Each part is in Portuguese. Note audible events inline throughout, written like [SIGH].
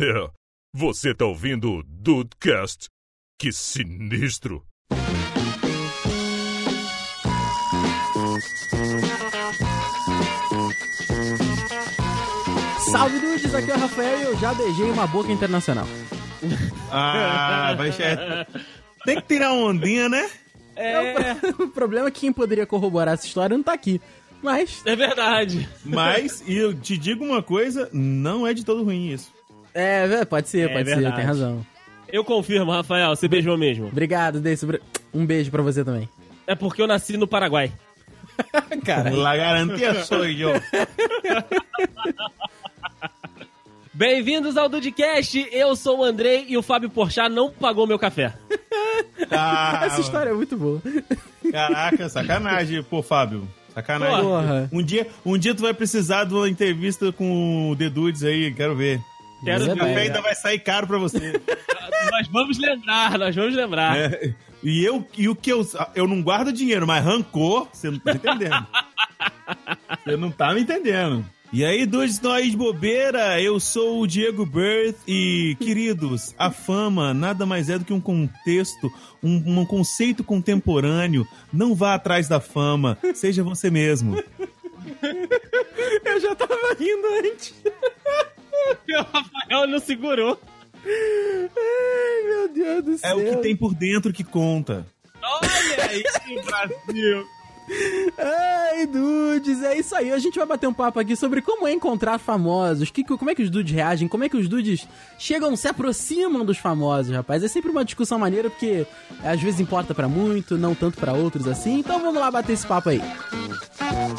É, você tá ouvindo o Dudecast? Que sinistro! Salve dudes, aqui é o Rafael e eu já beijei uma boca internacional. Ah, vai chegar. [LAUGHS] Tem que tirar uma ondinha, né? É. [LAUGHS] O problema é que quem poderia corroborar essa história não tá aqui. Mas. É verdade. Mas, e eu te digo uma coisa, não é de todo ruim isso. É, é, pode ser, É pode ser, verdade. tem razão. Eu confirmo, Rafael, você beijou mesmo. Obrigado, Deise. Um beijo pra você também. É porque eu nasci no Paraguai. [LAUGHS] Cara, La garantia sou eu. [LAUGHS] Bem-vindos ao Dudcast, eu sou o Andrei e o Fábio Porchat não pagou meu café. [LAUGHS] Ah, essa história é muito boa. Caraca, sacanagem, pô, Fábio. Sacanagem. Porra. Um dia, um dia tu vai precisar de uma entrevista com o The Dudes aí, quero ver. Quero O Beleza, café ainda vai sair caro pra você. [LAUGHS] nós vamos lembrar, nós vamos lembrar. É, e eu, e o que eu, eu não guardo dinheiro, mas rancor, você não tá entendendo. [LAUGHS] você não tá me entendendo. E aí, dois nós de bobeira, eu sou o Diego Birth e, queridos, a fama nada mais é do que um contexto, um, um conceito contemporâneo. Não vá atrás da fama, seja você mesmo. [LAUGHS] Eu já tava rindo antes. [LAUGHS] O Rafael não segurou. Ai, meu Deus do É céu. o que tem por dentro que conta. Olha aí, Brasil. Ai, dudes, é isso aí. A gente vai bater um papo aqui sobre como é encontrar famosos, que, como é que os dudes reagem, como é que os dudes chegam, se aproximam dos famosos, rapaz. É sempre uma discussão maneira, porque às vezes importa pra muito, não tanto pra outros assim. Então vamos lá bater esse papo aí. Bom,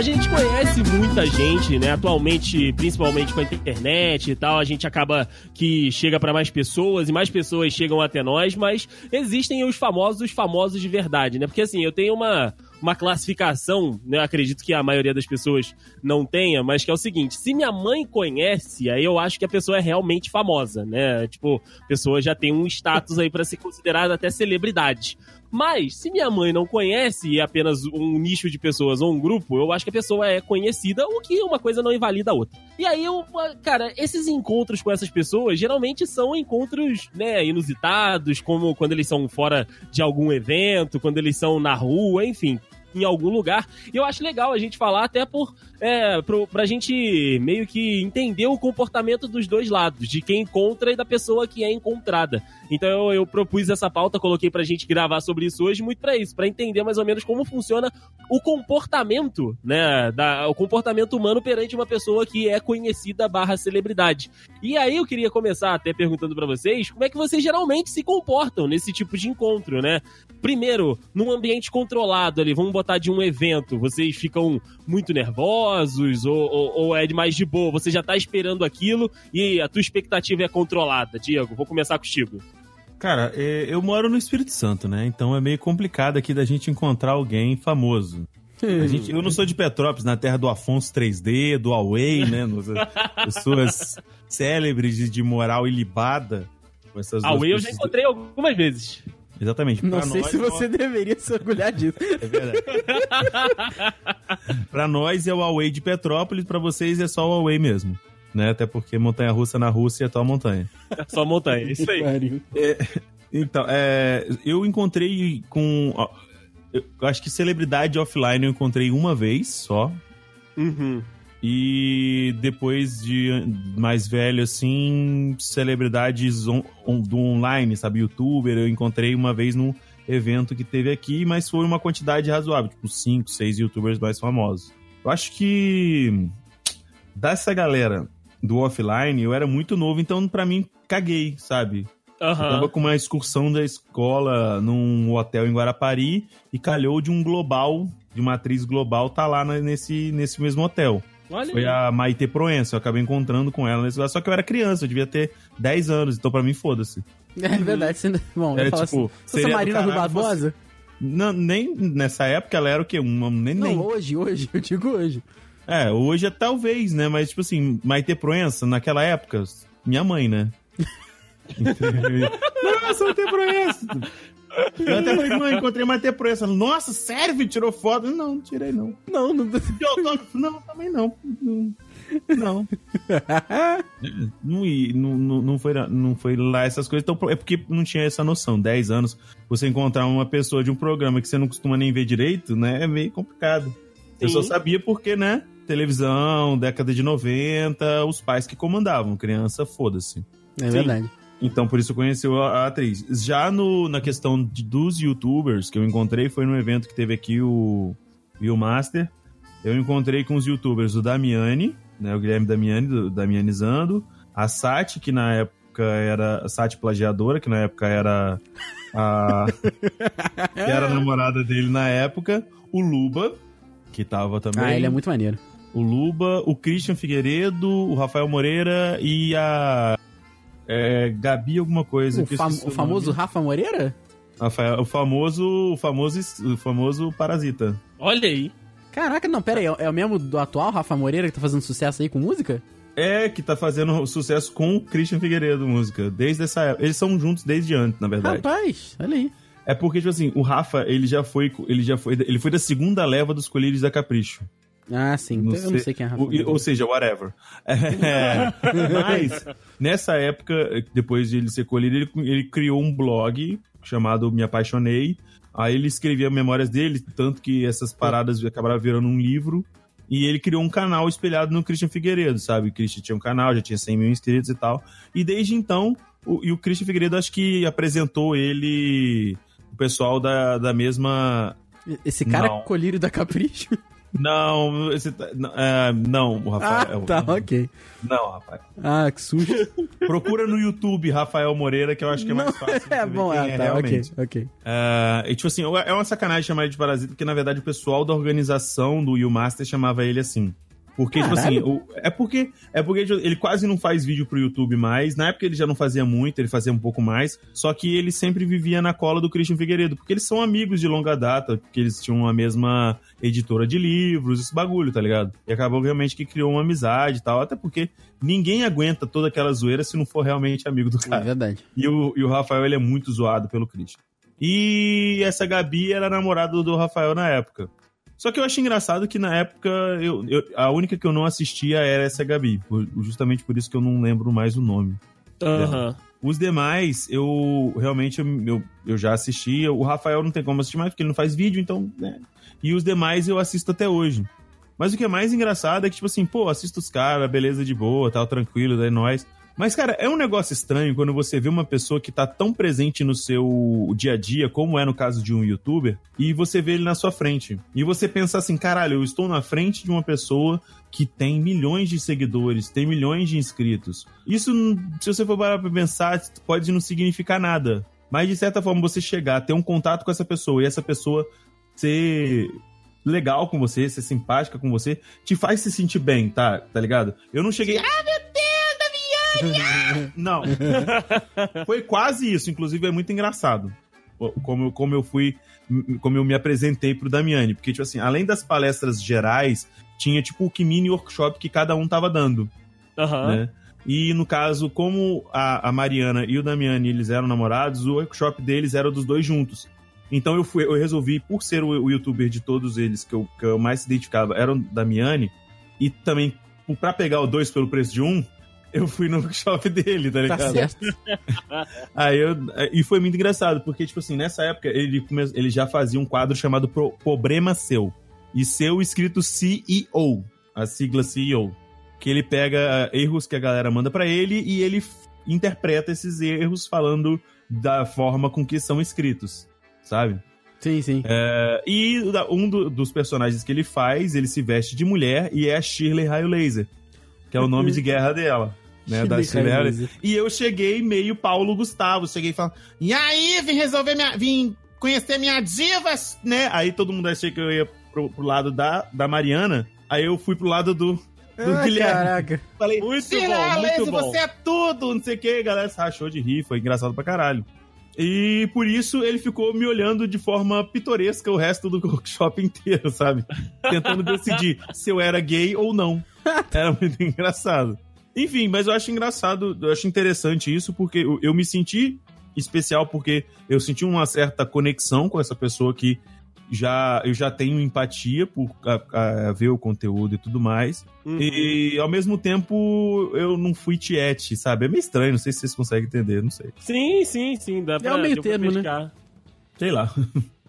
a gente conhece muita gente, né? Atualmente, principalmente com a internet e tal, a gente acaba que chega pra mais pessoas e mais pessoas chegam até nós, mas existem os famosos, os famosos de verdade, né? Porque assim, eu tenho uma uma classificação, né? Acredito que a maioria das pessoas não tenha, mas que é o seguinte: se minha mãe conhece, aí eu acho que a pessoa é realmente famosa, né? Tipo, a pessoa já tem um status aí pra ser considerada até celebridade. Mas, se minha mãe não conhece e é apenas um nicho de pessoas ou um grupo, eu acho que a pessoa é conhecida, o que uma coisa não invalida a outra. E aí, eu, cara, esses encontros com essas pessoas geralmente são encontros, né, inusitados, como quando eles são fora de algum evento, quando eles são na rua, enfim. Em algum lugar. E eu acho legal a gente falar, até por. É, pro, pra gente meio que entender o comportamento dos dois lados, de quem encontra e da pessoa que é encontrada. Então eu, eu propus essa pauta, coloquei pra gente gravar sobre isso hoje, muito pra isso, pra entender mais ou menos como funciona o comportamento, né, da, o comportamento humano perante uma pessoa que é conhecida barra celebridade. E aí eu queria começar até perguntando pra vocês, como é que vocês geralmente se comportam nesse tipo de encontro, né? Primeiro, num ambiente controlado ali, vamos botar de um evento, vocês ficam muito nervosos ou, ou, ou é mais de boa, você já tá esperando aquilo e a tua expectativa é controlada. Diego, vou começar contigo. Cara, é, eu moro no Espírito Santo, né? Então é meio complicado aqui da gente encontrar alguém famoso. A gente, eu não sou de Petrópolis, na terra do Afonso 3D, do Huawei, né? Pessoas célebres de, moral ilibada. com Essas A duas Way eu já encontrei algumas vezes. Exatamente. Não Pra sei nós, se você deveria se orgulhar disso. [LAUGHS] É verdade. [LAUGHS] pra nós é o Huawei de Petrópolis, pra vocês é só o Huawei mesmo. Né? Até porque montanha russa na Rússia é tua montanha. [LAUGHS] Só montanha, isso aí. Pariu. Então, é, eu encontrei com. ó, eu acho que celebridade offline eu encontrei uma vez só. Uhum. E depois de mais velho, assim, celebridades on- on- do online, sabe? Youtuber, eu encontrei uma vez num evento que teve aqui, mas foi uma quantidade razoável, tipo 5, 6 youtubers mais famosos. Eu acho que dessa galera do offline, eu era muito novo, então pra mim caguei, sabe? Eu tava com uma excursão da escola num hotel em Guarapari e calhou de um global, de uma atriz global, tá lá nesse, nesse mesmo hotel. Olha Foi aí. a Maite Proença, eu acabei encontrando com ela nesse lugar. Só que eu era criança, eu devia ter 10 anos, então pra mim foda-se. É verdade. Você... [LAUGHS] Bom, eu É, tipo, assim, fosse seria do Marina Rui caralho Barbosa, Não, nem nessa época ela era o quê? Um neném. Não, hoje, hoje, eu digo hoje. É, hoje é talvez, né? Mas, tipo assim, Maite Proença, naquela época, minha mãe, né? [LAUGHS] Nossa, Maite Proença! Eu até falei, mãe, encontrei Maite Proença. Nossa, sério, filho? Tirou foto? Não, não tirei, não. Não, não. De autógrafo? Não, também não. Não. Não. [LAUGHS] não, não, não, foi, não foi lá essas coisas. Então, é porque não tinha essa noção. 10 anos, você encontrar uma pessoa de um programa que você não costuma nem ver direito, né? É meio complicado. Eu só Sim. sabia porque, né? Televisão, década de 90, os pais que comandavam. Criança, foda-se. É verdade. Então, por isso conheceu a, a atriz. Já no, na questão de- dos youtubers que eu encontrei, foi no evento que teve aqui o Master. Eu encontrei com os youtubers o Damiani, né, o Guilherme Damiani, do Damianizando, a Sati, que na época era a Sati Plagiadora, que na época era a [LAUGHS] que era a namorada dele na época, o Luba, que tava também. Ah, ele é muito maneiro. O Luba, o Christian Figueiredo, o Rafael Moreira e a é, Gabi alguma coisa. O, que eu fam- o famoso. Rafa Moreira? Rafael, o famoso, o famoso, o famoso Parasita. Olha aí. Caraca, não, pera aí. É é o mesmo do atual Rafa Moreira que tá fazendo sucesso aí com música? É, que tá fazendo sucesso com o Christian Figueiredo, música. Desde essa época. Eles são juntos desde antes, na verdade. Rapaz, olha aí. É porque, tipo assim, o Rafa, ele já foi. Ele já foi. Ele foi da segunda leva dos colírios da Capricho. Ah, sim. Não então eu não sei quem é Rafa Moreira. ou seja, whatever. É, [LAUGHS] mas, nessa época, depois de ele ser colhido, ele, ele criou um blog chamado Me Apaixonei. Aí ele escrevia memórias dele, tanto que essas paradas acabaram virando um livro. E ele criou um canal espelhado no Christian Figueiredo, sabe? O Christian tinha um canal, já tinha 100 mil inscritos e tal. E desde então, o, e o Christian Figueiredo acho que apresentou ele, o pessoal da, da mesma Esse cara Não. colírio da Capricho? Não, esse tá- não, é, não, o Rafael. ah, tá, ok. Não, Rafael. Ah, que susto. Procura no YouTube Rafael Moreira, que eu acho que é mais Não, fácil. de [LAUGHS] É ver bom, quem ah, é tá, ok, realmente. ok. É, e tipo assim, é uma sacanagem chamar ele de parasita, porque na verdade o pessoal da organização do You Master chamava ele assim. Porque, tipo assim, Caralho. é porque é porque ele quase não faz vídeo pro YouTube mais. Na época ele já não fazia muito, ele fazia um pouco mais. Só que ele sempre vivia na cola do Christian Figueiredo, porque eles são amigos de longa data, porque eles tinham a mesma editora de livros, esse bagulho, tá ligado? E acabou realmente que criou uma amizade e tal, até porque ninguém aguenta toda aquela zoeira se não for realmente amigo do É cara. verdade. E o, e o Rafael, ele é muito zoado pelo Christian. E essa Gabi era namorada do Rafael na época. Só que eu acho engraçado que na época eu, eu- a única que eu não assistia era essa Gabi. por- justamente por isso que eu não lembro mais o nome. Aham. Os demais, eu realmente eu, eu, eu já assisti. O Rafael não tem como assistir mais, porque ele não faz vídeo, então. Né? E os demais eu assisto até hoje. Mas o que é mais engraçado é que, tipo assim, pô, assisto os caras, beleza de boa, tal, tranquilo, daí nós. Mas, cara, é um negócio estranho quando você vê uma pessoa que tá tão presente no seu dia a dia, como é no caso de um youtuber, e você vê ele na sua frente. E você pensa assim, caralho, eu estou na frente de uma pessoa que tem milhões de seguidores, tem milhões de inscritos. Isso, se você for parar pra pensar, pode não significar nada. Mas, de certa forma, você chegar, ter um contato com essa pessoa e essa pessoa ser legal com você, ser simpática com você, te faz se sentir bem, tá? Tá ligado? Eu não cheguei. Ah, meu! Não. [LAUGHS] Foi quase isso, inclusive é muito engraçado. Como, eu- como eu fui. Como eu me apresentei pro Damiani. Porque, tipo assim, além das palestras gerais, tinha tipo o que mini workshop que cada um tava dando Aham. né? E no caso, como a, a Mariana e o Damiani eles eram namorados, o workshop deles era dos dois juntos. Então eu fui, eu resolvi, por ser o, o youtuber de todos eles que eu, que eu mais se identificava, era o Damiani, e também pra pegar o dois pelo preço de um, eu fui no workshop [LAUGHS] dele, tá Tá ligado? certo. [LAUGHS] Aí eu, e foi muito engraçado, porque, tipo assim, nessa época ele, come- ele já fazia um quadro chamado Pro- Problema Seu. E seu escrito CEO, a sigla CEO. Que ele pega ah, erros que a galera manda pra ele e ele interpreta esses erros falando da forma com que são escritos, sabe? Sim, sim. É, e um do- dos personagens que ele faz, ele se veste de mulher e é a Shirley Raio Laser, que é o nome de guerra dela. Né. E eu cheguei meio Paulo Gustavo, cheguei falando, e aí, vim resolver minha. vim conhecer minha diva, né? Aí todo mundo achei que eu ia pro, pro lado da, da Mariana, aí eu fui pro lado do, do Ah, Guilherme. caraca. Falei, Muito Shirley bom, muito bom. você é tudo, não sei o que, galera se rachou de rir, foi engraçado pra caralho. E por isso ele ficou me olhando de forma pitoresca o resto do workshop inteiro, sabe? Tentando decidir se eu era gay ou não. [LAUGHS] Era muito engraçado. Enfim, mas eu acho engraçado, eu acho interessante isso, porque eu, eu me senti especial porque eu senti uma certa conexão com essa pessoa que já eu já tenho empatia por a, a ver o conteúdo e tudo mais. Uhum. E ao mesmo tempo eu não fui tiete, sabe? É meio estranho, não sei se vocês conseguem entender, não sei. Sim, sim, sim. Dá pra, o meio termo, né? Sei lá. [LAUGHS]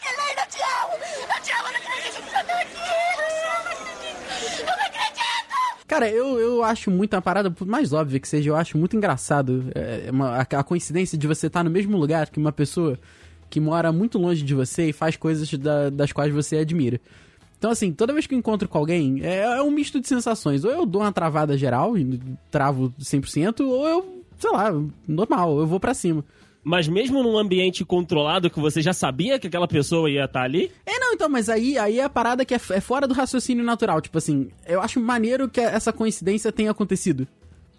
Que lindo, eu te amo! Eu te amo, eu não acredito que você tá aqui! Eu não acredito! Cara, eu, eu acho muito uma parada, por mais óbvia que seja, eu acho muito engraçado é, uma- a, a coincidência de você estar no mesmo lugar que uma pessoa que mora muito longe de você e faz coisas da- das quais você admira. Então, assim, toda vez que eu encontro com alguém, é, é um misto de sensações. Ou eu dou uma travada geral e travo 100%, ou eu, sei lá, normal, eu vou pra cima. Mas mesmo num ambiente controlado que você já sabia que aquela pessoa ia estar ali, É, não, então, mas aí, aí é a parada que é, é fora do raciocínio natural. Tipo assim, eu acho maneiro que essa coincidência tenha acontecido.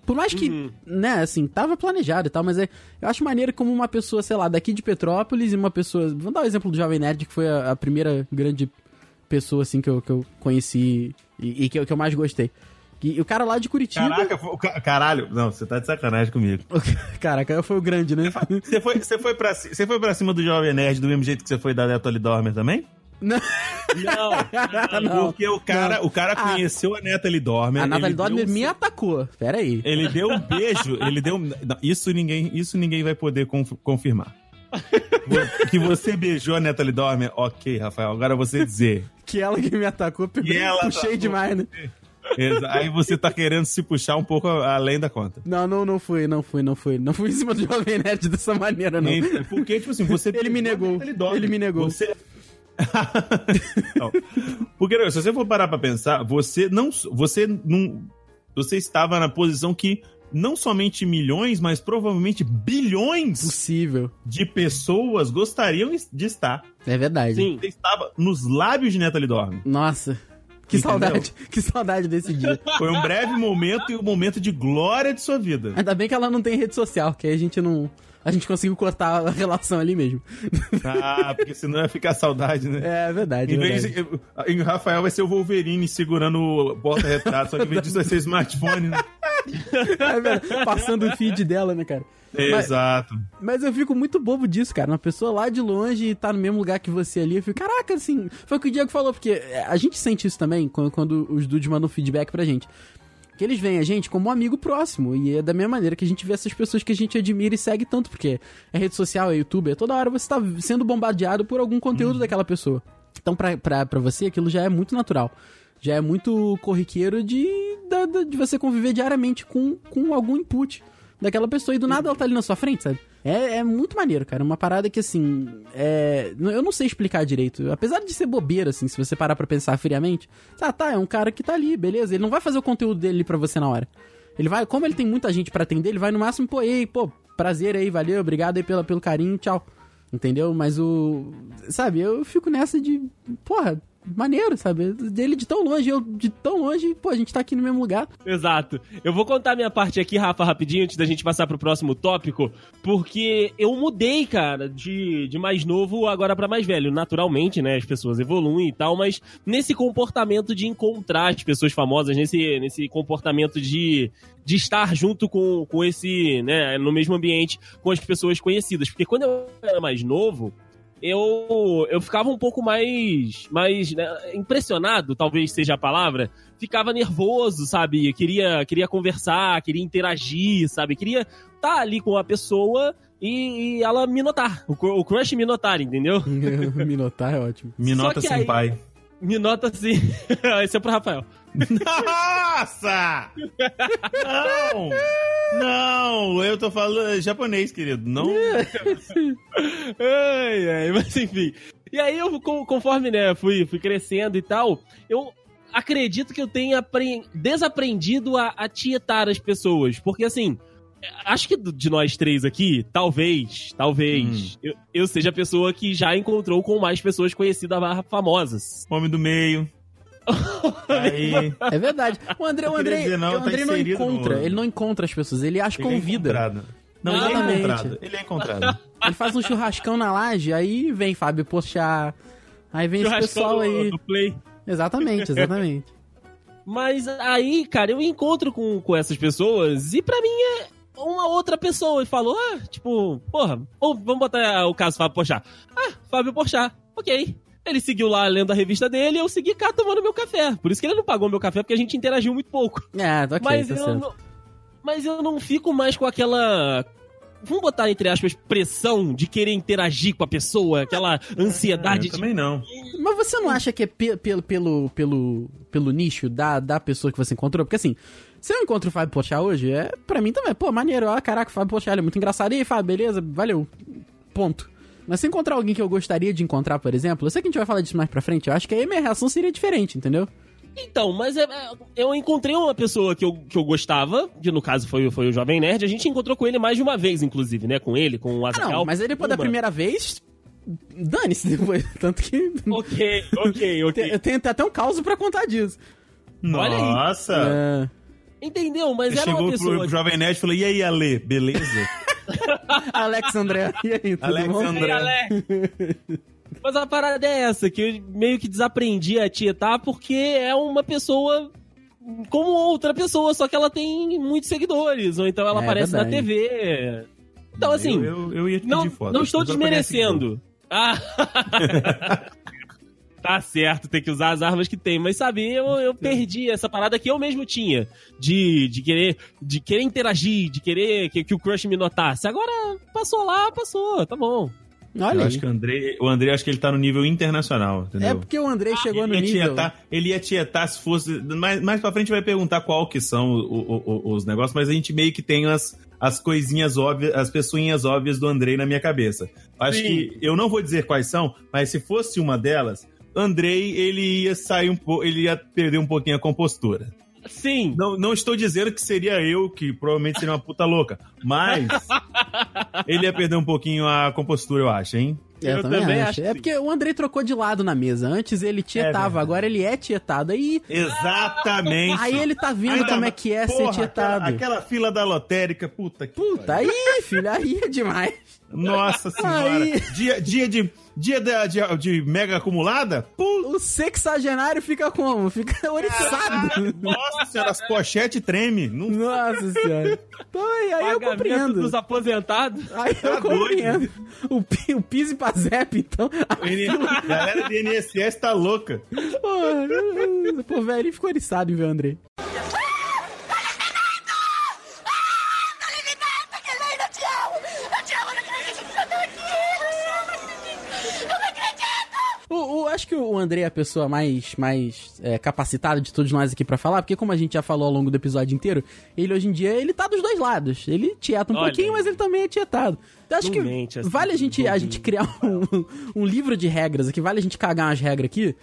Por mais que, né, assim, tava planejado e tal, mas é, eu acho maneiro como uma pessoa, sei lá, daqui de Petrópolis e uma pessoa. Vamos dar o exemplo do Jovem Nerd, que foi a, a primeira grande pessoa, assim, que eu, que eu conheci e, e que, eu, que eu mais gostei. E, o cara lá de Curitiba. Caraca, foi- o ca- caralho. Não, você tá de sacanagem comigo. [LAUGHS] Caraca, foi o grande, né? Você foi, você foi, pra, você foi pra cima do Jovem Nerd do mesmo jeito que você foi da Neto Dormer também? Não, não. [LAUGHS] não. Porque o cara, não. o cara Ah. conheceu a Natalie Dormer. A deu Dormer um- me atacou. Pera aí. Ele deu um beijo, ele deu. não, isso ninguém, isso ninguém vai poder conf- confirmar. que você beijou a Natalie Dormer, ok, Rafael. Agora você dizer. Que ela que me atacou, pegou, E ela puxei atacou. demais, né? Aí você tá querendo se puxar um pouco além da conta. Não, não, não fui, não fui, não fui. Não fui em cima do Jovem Nerd dessa maneira, não. Nem- Porque, tipo assim, você. Ele me negou. Dormer. Ele me negou. Você. [LAUGHS] Não. Porque se você for parar pra pensar, você não. Você não. Você estava na posição que não somente milhões, mas provavelmente bilhões Possível. de pessoas gostariam de estar. É verdade. Sim. Você estava nos lábios de Natalie Dormer. Nossa. Que Entendeu? saudade. [LAUGHS] Que saudade desse dia. Foi um breve momento e um momento de glória de sua vida. Ainda bem que ela não tem rede social, que aí a gente não. A gente conseguiu cortar a relação ali mesmo. Ah, porque senão ia ficar saudade, né? É verdade. Em é vez verdade. de, em Rafael vai ser o Wolverine segurando o porta-retrato, só que em vez [LAUGHS] disso vai ser smartphone, né? [LAUGHS] É. Passando o feed dela, né, cara? Mas- Exato. Mas eu fico muito bobo disso, cara. Uma pessoa lá de longe tá no mesmo lugar que você ali. Eu fico, caraca, assim. Foi o que o Diego falou, porque a gente sente isso também quando, quando os dudes mandam feedback pra gente. Que eles veem a gente como um amigo próximo. E é da mesma maneira que a gente vê essas pessoas que a gente admira e segue tanto. Porque é rede social, é YouTube, é toda hora você tá sendo bombardeado por algum conteúdo daquela pessoa. Então, pra, pra, pra você, aquilo já é muito natural. Já é muito corriqueiro de, da- de você conviver diariamente com, com algum input daquela pessoa. E do nada ela tá ali na sua frente, sabe? É, é muito maneiro, cara. Uma parada que, assim, é... eu não sei explicar direito. Apesar de ser bobeira, assim, se você parar pra pensar friamente. Ah, tá, é um cara que tá ali, beleza. Ele não vai fazer o conteúdo dele pra você na hora. Ele vai, como ele tem muita gente pra atender, ele vai no máximo, pô, ei, pô, prazer aí, valeu, obrigado aí pela, pelo carinho, tchau. Entendeu? Mas o. Sabe, eu fico nessa de. Porra, maneiro, sabe? Dele de tão longe, eu de tão longe, pô, a gente tá aqui no mesmo lugar. Exato. Eu vou contar minha parte aqui, Rafa, rapidinho, antes da gente passar pro próximo tópico, porque eu mudei, cara, de, de mais novo agora pra mais velho. Naturalmente, né, as pessoas evoluem e tal, mas nesse comportamento de encontrar as pessoas famosas, nesse, nesse comportamento de, de estar junto com, com esse, né, no mesmo ambiente com as pessoas conhecidas. Porque quando eu era mais novo, eu, eu ficava um pouco mais, mais né, impressionado, talvez seja a palavra, ficava nervoso, sabe? Queria, queria conversar, queria interagir, sabe? Queria estar ali com a pessoa e, e ela me notar, o, o crush me notar, entendeu? [LAUGHS] [LAUGHS] Minotar é ótimo. Me nota sem aí- pai. Me nota assim. [LAUGHS] Esse é pro Rafael. Nossa! Não! Não! Eu tô falando japonês, querido. Não. [LAUGHS] ai, ai, mas enfim. E aí eu, co- conforme, né, fui, fui crescendo e tal, eu acredito que eu tenha apren- desaprendido a, a tietar as pessoas. Porque assim, acho que de nós três aqui, talvez, talvez, eu, eu seja a pessoa que já encontrou com mais pessoas conhecidas barra famosas. Homem do meio. [LAUGHS] Aí, É verdade. O André, o queria André, dizer, não, o tá André não inserido encontra, ele não encontra as pessoas, ele acha ele é convida. encontrado. Não, ele é Exatamente. encontrado. Ele é encontrado. [LAUGHS] Ele faz um churrascão na laje, aí vem Fábio Pochá, aí vem esse pessoal do- aí. do Play. Exatamente, [LAUGHS] exatamente. Mas aí, cara, eu encontro com, com essas pessoas e pra mim é uma outra pessoa. E falou, ah, tipo, porra, ou vamos botar o caso Fábio Porchat. Ah, Fábio Porchat, ok. Ele seguiu lá lendo a revista dele e eu segui cá tomando meu café. Por isso que ele não pagou meu café, porque a gente interagiu muito pouco. É, [LAUGHS] ok, mas, tá eu certo. não, mas eu não fico mais com aquela. Vamos botar entre aspas pressão de querer interagir com a pessoa, aquela ansiedade Eu de. também não. Mas você não acha que é pe- pelo, pelo, pelo, pelo nicho da, da pessoa que você encontrou? Porque assim, se eu encontro o Fábio Pochá hoje, é pra mim também, pô, maneiro, ó, caraca, o Fábio Pochá ele é muito engraçado. E aí, Fábio, beleza, valeu. Ponto. Mas se encontrar alguém que eu gostaria de encontrar, por exemplo, eu sei que a gente vai falar disso mais pra frente, eu acho que aí a minha reação seria diferente, entendeu? Então, mas é- é- eu encontrei uma pessoa que eu, que eu gostava, que no caso foi, o- foi o Jovem Nerd, a gente encontrou com ele mais de uma vez, inclusive, né? Com ele, com o Ah, Azaghal. não, mas ele, pô, da Uma. primeira vez, dane-se depois. [LAUGHS] Tanto que. Ok, ok, [LAUGHS] ok. Eu tenho até um caso pra contar disso. Olha aí. Nossa! É, Entendeu? Mas Ele era chegou uma pro, pessoa... pro Jovem Nerd e falou: E aí, Ale, beleza? [LAUGHS] Alex André. E aí, tudo Alex bom? André. Alex. [LAUGHS] Mas a parada é essa, que eu meio que desaprendi a tietar porque é uma pessoa como outra pessoa, só que ela tem muitos seguidores, ou então ela É aparece na verdade. TV. Então, assim, eu, eu, eu ia te não, pedir foto. não estou desmerecendo. Ah. [LAUGHS] tá certo, tem que usar as armas que tem, mas sabe, eu, eu perdi essa parada que eu mesmo tinha de, de querer de querer interagir, de querer que, que o crush me notasse. Agora passou lá, passou, tá bom. Olha Eu aí. acho que o André, o André acho que ele tá no nível internacional, entendeu? É porque o André chegou no nível. Tietar, ele ia tietar se fosse. Mais, mais pra frente vai perguntar qual que são o- o- o- os negócios, mas a gente meio que tem as, as coisinhas óbvias, as pessoinhas óbvias do Andrei na minha cabeça. Acho Sim. que eu não vou dizer quais são, mas se fosse uma delas, Andrei ele ia sair um pouco, ele ia perder um pouquinho a compostura. Sim. Não, não estou dizendo que seria eu, que provavelmente seria uma puta louca, mas [LAUGHS] ele ia perder um pouquinho a compostura, eu acho, hein? É, eu, Eu também, também acho. acho É que porque o Andrei trocou de lado na mesa. Antes ele tietava, verdade. agora ele é tietado. Aí, Exatamente. aí ele tá vendo Ainda como é que é Porra, ser tietado. Aquela, aquela fila da lotérica, puta que. Puta, pariu. aí, filho, aí é demais. Nossa senhora. Aí. Dia, dia de. Dia da- de, de mega acumulada? Puta. O sexagenário fica como? Fica [LAUGHS] oriçado. Nossa senhora, as pochetes tremem. Não Nossa senhora. Então aí, aí eu Pagamento compreendo. dos aposentados. Aí eu Tá compreendo. O, pi- o Pise pra Zep, então. A galera do INSS tá louca. Pô, [LAUGHS] pô velho, ficou oriçado em ver acho que o André é a pessoa mais, mais é, capacitada de todos nós aqui pra falar, porque como a gente já falou ao longo do episódio inteiro, ele hoje em dia, ele tá dos dois lados. Ele tieta um Olha pouquinho, mas ele também é tietado. Então acho que mente assim, vale a gente, a gente criar um, um livro de regras aqui, vale a gente cagar umas regras aqui,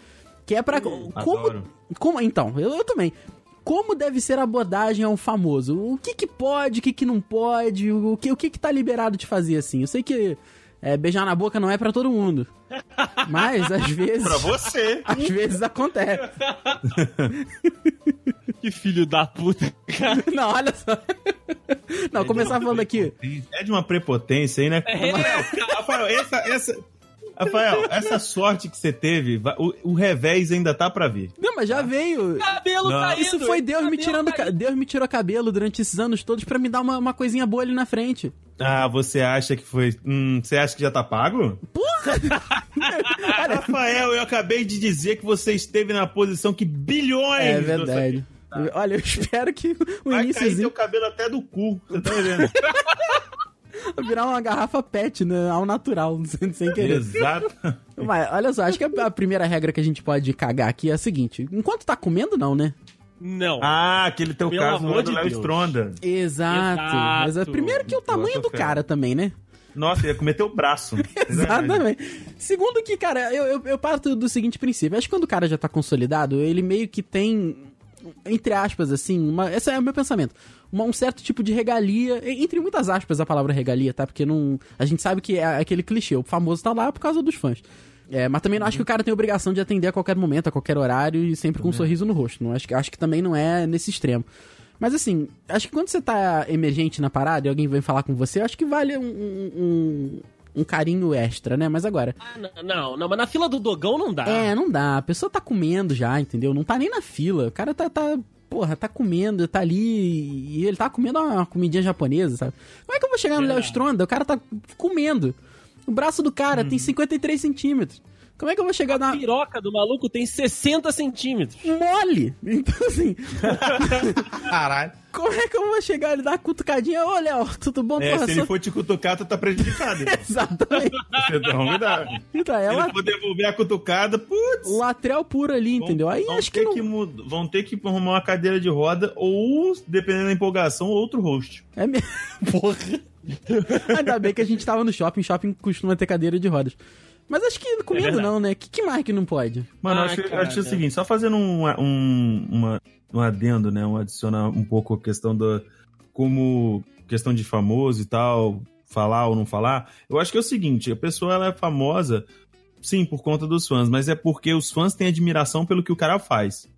que é pra... como, adoro. como Então, eu, eu também. Como deve ser a abordagem a um famoso? O que que pode, o que que não pode, o que, o que que tá liberado de fazer assim? Eu sei que é, beijar na boca não é pra todo mundo. Mas, às [LAUGHS] vezes... Pra você. Às vezes acontece. [LAUGHS] Que filho da puta. [LAUGHS] Não, olha só. Não, começar falando aqui. É de uma prepotência aí, né? Rafael, essa, essa, Rafael, essa sorte que você teve, o, o revés ainda tá pra vir. Não, mas já veio. Cabelo Não. caído. Isso foi Deus me tirando. ca- caído. Deus me tirou cabelo durante esses anos todos pra me dar uma, uma coisinha boa ali na frente. Ah, você acha que foi. Hum, você acha que já tá pago? Olha, [LAUGHS] Rafael, eu acabei de dizer que você esteve na posição que bilhões. é verdade. Olha, eu espero que o Vai cair iníciozinho teu cabelo até do cu. Você tá vendo? [LAUGHS] virar uma garrafa pet, né? Ao natural, [LAUGHS] sem, sem querer. Exato. Mas, olha só, acho que a primeira regra que a gente pode cagar aqui é a seguinte: enquanto tá comendo, não, né? Não. Ah, aquele teu Pelo caso lá amor do de Léo. Stronda. Exato. Exato. Exato. Primeiro que o tamanho do cara também, né? Nossa, ia comer teu braço. [LAUGHS] Exatamente. Segundo que, cara, eu, eu, eu parto do seguinte princípio. Acho que quando o cara já tá consolidado, ele meio que tem, entre aspas, assim, uma, esse é o meu pensamento, uma- um certo tipo de regalia, entre muitas aspas a palavra regalia, tá? Porque não, a gente sabe que é aquele clichê, o famoso tá lá por causa dos fãs. É, mas também não acho que o cara tem obrigação de atender a qualquer momento, a qualquer horário e sempre com um sorriso no rosto. Não acho que acho que também não é nesse extremo. Mas assim, acho que quando você tá emergente na parada e alguém vem falar com você, acho que vale um, um, um- carinho extra, né? Mas agora, Ah, não, não, mas na fila do dogão não dá. é, não dá. A pessoa tá comendo já, entendeu? Não tá nem na fila. O cara tá, tá porra, tá comendo, tá ali e ele tá comendo uma comidinha japonesa, sabe? Como é que eu vou chegar no Léo Stronda? O cara tá comendo. O braço do cara tem 53 centímetros. Como é que eu vou chegar A na... piroca do maluco tem 60 centímetros. Mole! Então, assim, [LAUGHS] Caralho. como é que eu vou chegar e dar uma cutucadinha? Ô, Léo, tudo bom? É, Porra, se ele for te cutucar, tu tá prejudicado. [LAUGHS] Exatamente. Você não cuidado. Então, Se é ele for devolver a cutucada, putz. latrel puro ali, entendeu? Aí vão acho que ter não... que mud- vão ter que arrumar uma cadeira de roda ou, dependendo da empolgação, outro host. É mesmo. Porra. [LAUGHS] Ainda bem que a gente tava no shopping. Shopping costuma ter cadeira de rodas. Mas acho que comendo verdade. não, né? Que, que mais que não pode? Mano, Ah, acho, cara. acho o seguinte, só fazendo um, um, uma- um adendo, né? Um adicionar um pouco a questão da. Como questão de famoso e tal, falar ou não falar. Eu acho que é o seguinte, a pessoa ela é famosa, sim, por conta dos fãs, mas é porque os fãs têm admiração pelo que o cara faz.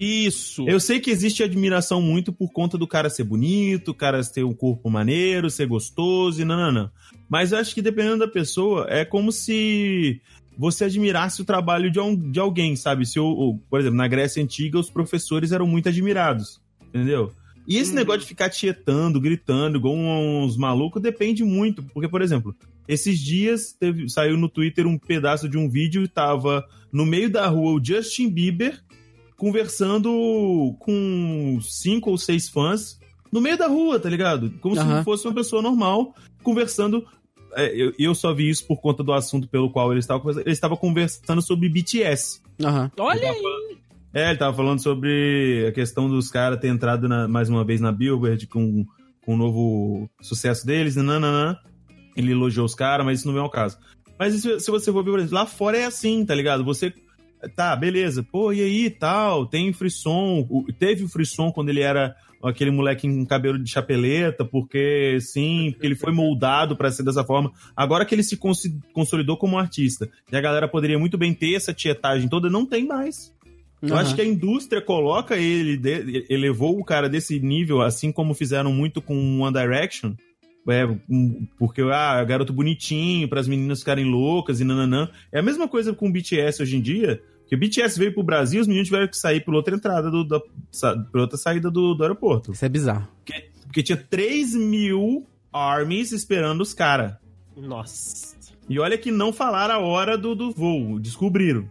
Isso. Eu sei que existe admiração muito por conta do cara ser bonito, o cara ter um corpo maneiro, ser gostoso e nananã. Mas eu acho que dependendo da pessoa, é como se você admirasse o trabalho de, um- de alguém, sabe? Se o- por exemplo, na Grécia Antiga, os professores eram muito admirados, entendeu? E esse Hum. negócio de ficar tietando, gritando, igual uns malucos, depende muito. Porque, por exemplo, esses dias teve- saiu no Twitter um pedaço de um vídeo e tava no meio da rua o Justin Bieber conversando com cinco ou seis fãs no meio da rua, tá ligado? Como Aham. se fosse uma pessoa normal conversando. É, eu, eu só vi isso por conta do assunto pelo qual ele estava conversando. Ele estava conversando sobre BTS. Aham. Olha aí. É, ele tava falando sobre a questão dos caras ter entrado na- mais uma vez na Billboard com, com o novo sucesso deles, nananã. Ele elogiou os caras, mas isso não vem ao caso. Mas se, se você for ver, lá fora é assim, tá ligado? Você. Tá, beleza. Pô, e aí, tal? Tem frisson. Teve o frisson quando ele era aquele moleque com cabelo de chapeleta, porque sim, porque ele foi moldado pra ser dessa forma. Agora que ele se consolidou como artista, e a galera poderia muito bem ter essa tietagem toda, não tem mais. Eu Aham. acho que a indústria coloca ele, elevou o cara desse nível, assim como fizeram muito com One Direction. É, um- porque, ah, garoto bonitinho, para as meninas ficarem loucas e nananã. É a mesma coisa com o BTS hoje em dia. Que o BTS veio pro Brasil, os meninos tiveram que sair por outra entrada, do, da, por outra saída do, do aeroporto. Isso é bizarro. Porque tinha 3 mil armies esperando os caras. Nossa. E olha que não falaram a hora do, do voo, descobriram.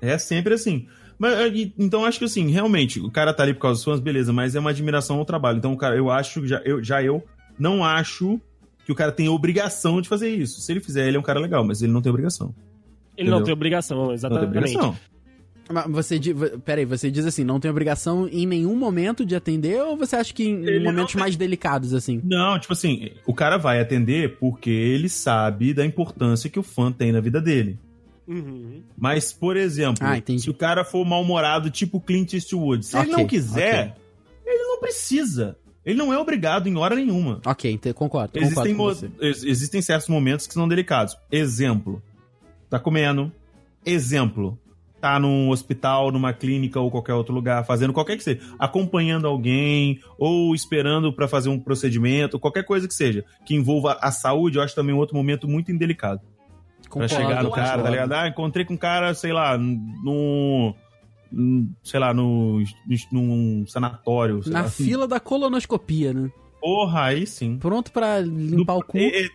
É sempre assim. Mas, e- então acho que assim, realmente, o cara tá ali por causa dos fãs, beleza, mas é uma admiração ao trabalho. Então, cara, eu acho, já eu, já eu não acho que o cara tem obrigação de fazer isso. Se ele fizer, ele é um cara legal, mas ele não tem obrigação. Ele não Entendeu? tem obrigação, Não tem exatamente. obrigação. Mas você, peraí, você diz assim, não tem obrigação em nenhum momento de atender ou você acha que em Ele não momentos tem. mais delicados, assim? Não, tipo assim, o cara vai atender porque ele sabe da importância que o fã tem na vida dele. Uhum. Mas, por exemplo, Ah, se o cara for mal-humorado, tipo Clint Eastwood, se ele Ok, não quiser, ele não precisa. Ele não é obrigado em hora nenhuma. Ok, concordo, Existem, concordo ex- existem certos momentos que são delicados. Exemplo. Tá comendo. Exemplo. Tá num hospital, numa clínica ou qualquer outro lugar, fazendo qualquer que seja. Acompanhando alguém ou esperando pra fazer um procedimento, qualquer coisa que seja. Que envolva a saúde, eu acho também um outro momento muito indelicado. Pra Concordo, chegar no cara, tá ligado? Ah, encontrei com um cara, sei lá, no. no- sei lá, no, num sanatório. sei Na lá, assim. fila da colonoscopia, né? Porra, aí sim. Pronto pra limpar o cu. É, é-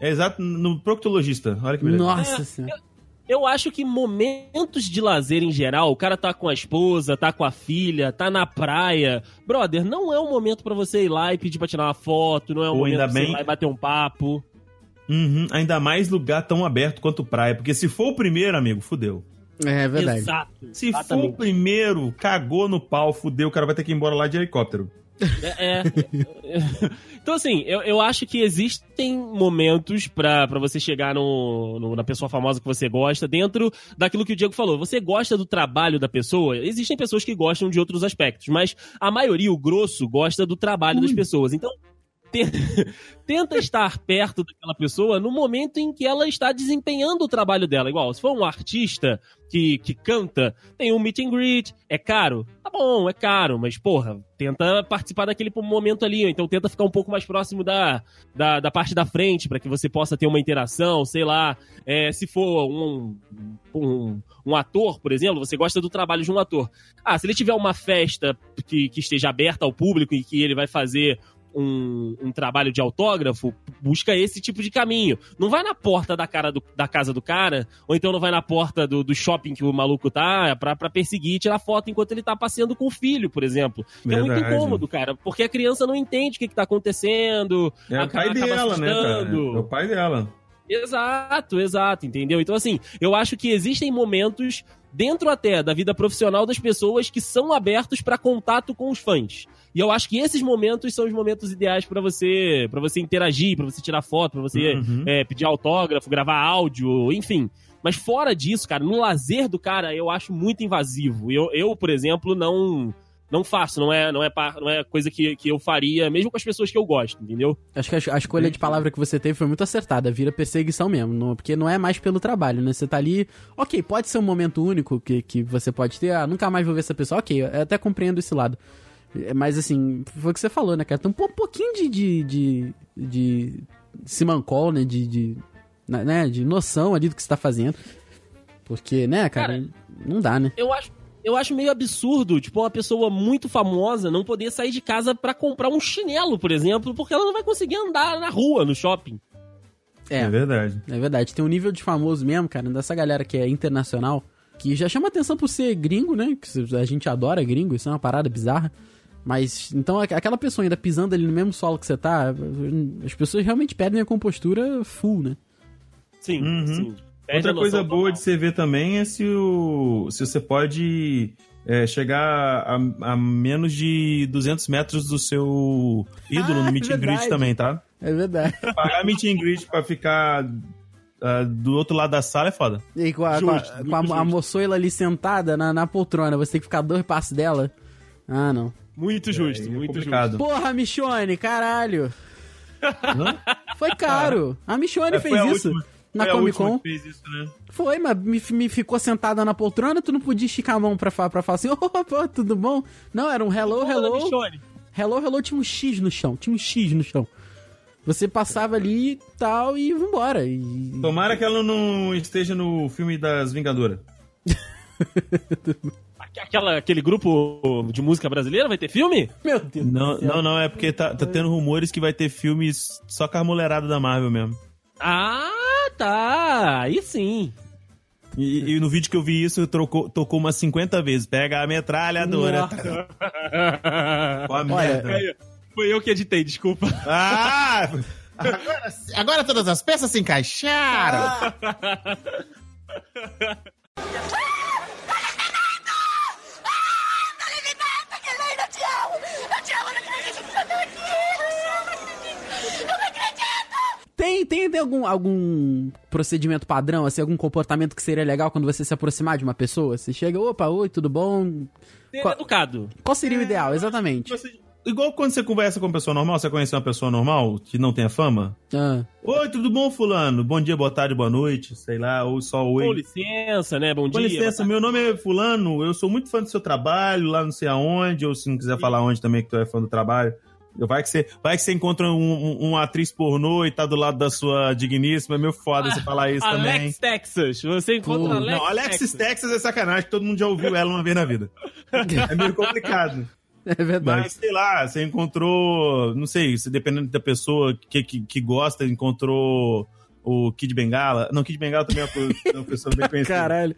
é exato, no proctologista. Olha que beleza. Nossa É, senhora. Eu acho que momentos de lazer em geral, o cara tá com a esposa, tá com a filha, tá na praia. Brother, não é um momento pra você ir lá e pedir pra tirar uma foto, não é um Ou momento pra você bem- ir lá e bater um papo. Uhum, ainda mais lugar tão aberto quanto praia. Porque se for o primeiro, amigo, fudeu. É verdade. Exato. Se for o exatamente. primeiro, cagou no pau, fudeu, o cara vai ter que ir embora lá de helicóptero. É, é. [LAUGHS] então, assim, eu, eu acho que existem momentos pra, pra você chegar no, no- na pessoa famosa que você gosta, dentro daquilo que o Diego falou. Você gosta do trabalho da pessoa? Existem pessoas que gostam de outros aspectos, mas a maioria, o grosso, gosta do trabalho das pessoas. Então, [LAUGHS] tenta estar perto daquela pessoa no momento em que ela está desempenhando o trabalho dela. Igual, se for um artista que, que canta, tem um meet and greet, é caro? Tá bom, é caro, mas porra, tenta participar daquele momento ali, então tenta ficar um pouco mais próximo da, da, da parte da frente, para que você possa ter uma interação, sei lá. É, se for um, um, um ator, por exemplo, você gosta do trabalho de um ator. Ah, se ele tiver uma festa que, que esteja aberta ao público e que ele vai fazer um, um trabalho de autógrafo, busca esse tipo de caminho. Não vai na porta da, cara do- da casa do cara, ou então não vai na porta do, do shopping que o maluco tá, pra, pra perseguir e tirar foto enquanto ele tá passeando com o filho, por exemplo. É muito incômodo, cara, porque a criança não entende o que, que tá acontecendo. É o acaba- pai acaba dela, né, cara? É o pai dela. Exato, exato, entendeu? Então, assim, eu acho que existem momentos dentro até da vida profissional das pessoas que são abertos para contato com os fãs. E eu acho que esses momentos são os momentos ideais para você, para você interagir, para você tirar foto, para você Uhum. é, pedir autógrafo, gravar áudio, enfim. Mas fora disso, cara, no lazer do cara, eu acho muito invasivo. Eu, eu por exemplo, não não faço, não é, não é, não é coisa que, que eu faria, mesmo com as pessoas que eu gosto, entendeu? Acho que a, a escolha de palavra que você teve foi muito acertada, vira perseguição mesmo, não- porque não é mais pelo trabalho, né? Você tá ali, ok, pode ser um momento único que, que você pode ter, ah, nunca mais vou ver essa pessoa, ok, eu até compreendo esse lado. É, Mas assim, foi o que você falou, né, cara? Tem um po- pouquinho de. de. de. de simancol, né? De, de. né? De noção ali do que você tá fazendo. Porque, né, cara, Cara, não dá, né? eu acho, eu acho meio absurdo, tipo, uma pessoa muito famosa não poder sair de casa pra comprar um chinelo, por exemplo, porque ela não vai conseguir andar na rua, no shopping. É, É verdade. É verdade, tem um nível de famoso mesmo, cara, dessa galera que é internacional, que já chama atenção por ser gringo, né? Que a gente adora gringo, isso é uma parada bizarra. Mas, então, aqu- aquela pessoa ainda pisando ali no mesmo solo que você tá, as pessoas realmente perdem a compostura full, né? Sim, Uhum. sim. Perde Outra a coisa boa de você ver também é se, o, se você pode é, chegar a, a menos de 200 metros do seu ídolo Ah, no é meet and greet também, tá? É verdade. Pagar meet and greet pra ficar ah, do outro lado da sala é foda. E com a, com a- Justo, com a, muito a justo. moçoila ali sentada na, na poltrona, você tem que ficar dois passos dela. Ah, não. Muito justo, É, é muito complicado. Porra, Michone, caralho! Hã? Foi caro. A Michone É, fez a isso última- na Comic Con. isso, né? Foi, mas me, me ficou sentada na poltrona, tu não podia esticar a mão pra, pra falar assim, [LAUGHS] opa, tudo bom? Não, era um hello, hello. Hello, hello, tinha um X no chão, tinha um X no chão. Você passava ali e tal e vambora. E... Tomara que ela não esteja no filme das Vingadoras. [LAUGHS] Aqu- Aquela, aquele grupo de música brasileira vai ter filme? Meu Deus Não, do céu. não, não, é porque tá, tá tendo rumores que vai ter filmes só com a mulherada da Marvel mesmo. Ah, tá. Aí sim. E, e no vídeo que eu vi isso, trocou, tocou umas 50 vezes. Pega a metralhadora. [LAUGHS] Olha. Foi eu que editei, desculpa. Ah! [LAUGHS] Agora todas as peças se encaixaram. Dale, [LAUGHS] me mata, que Helena, te amo! Eu te amo, eu não acredito que você tá aqui! Eu não acredito! Tem, tem, tem algum, algum procedimento padrão, assim, algum comportamento que seria legal quando você se aproximar de uma pessoa? Você chega, opa, oi, tudo bom? Ser Qual- educado. Qual seria o ideal, exatamente? Você- igual quando você conversa com uma pessoa normal, você conhece uma pessoa normal que não tenha fama? Ah, Oi, tudo bom, fulano? Bom dia, boa tarde, boa noite, sei lá, ou só Com oi. licença, né? Bom Com dia. licença, meu nome é fulano, eu sou muito fã do seu trabalho, lá não sei aonde, ou se não quiser falar onde também que tu é fã do trabalho. Vai que você, vai que você encontra um, um- uma atriz pornô e tá do lado da sua digníssima, é meio foda você falar isso também. Alex Texas. Você encontra Pô, Alex Não, Alexis Texas. Texas é sacanagem, todo mundo já ouviu ela uma vez na vida. É meio complicado. [LAUGHS] é verdade. Mas, sei lá, você encontrou, não sei, se dependendo da pessoa que, que, que gosta, encontrou o Kid Bengala. Não, Kid Bengala também é é uma pessoa bem conhecida. Caralho.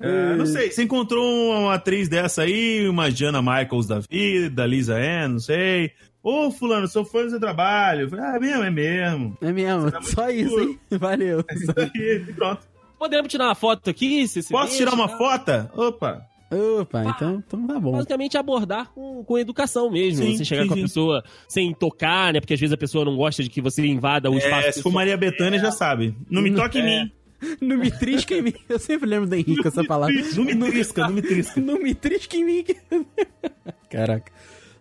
É, não sei, você encontrou uma atriz dessa aí, uma Jana Michaels da vida, Lisa Ann, não sei. Ô, fulano, sou fã do seu trabalho. Ah, é mesmo, é mesmo. É mesmo, Você tá só isso, hein? Valeu. [LAUGHS] É isso aí, pronto. Podemos tirar uma foto aqui? Se, Posso tirar uma tá? foto? Opa! Opa, então, então tá bom. Basicamente abordar com, com educação mesmo. Sim, você chegar sim, com a sim. pessoa sem tocar, né? Porque às vezes a pessoa não gosta de que você invada o espaço. É, se for. Maria Bethânia, já sabe. Não me toque em É. mim. [LAUGHS] Não me trisca em mim. Eu sempre lembro do Henrique essa palavra. Não me trisca, não me trisca. Não me trisca em mim. [LAUGHS] Caraca.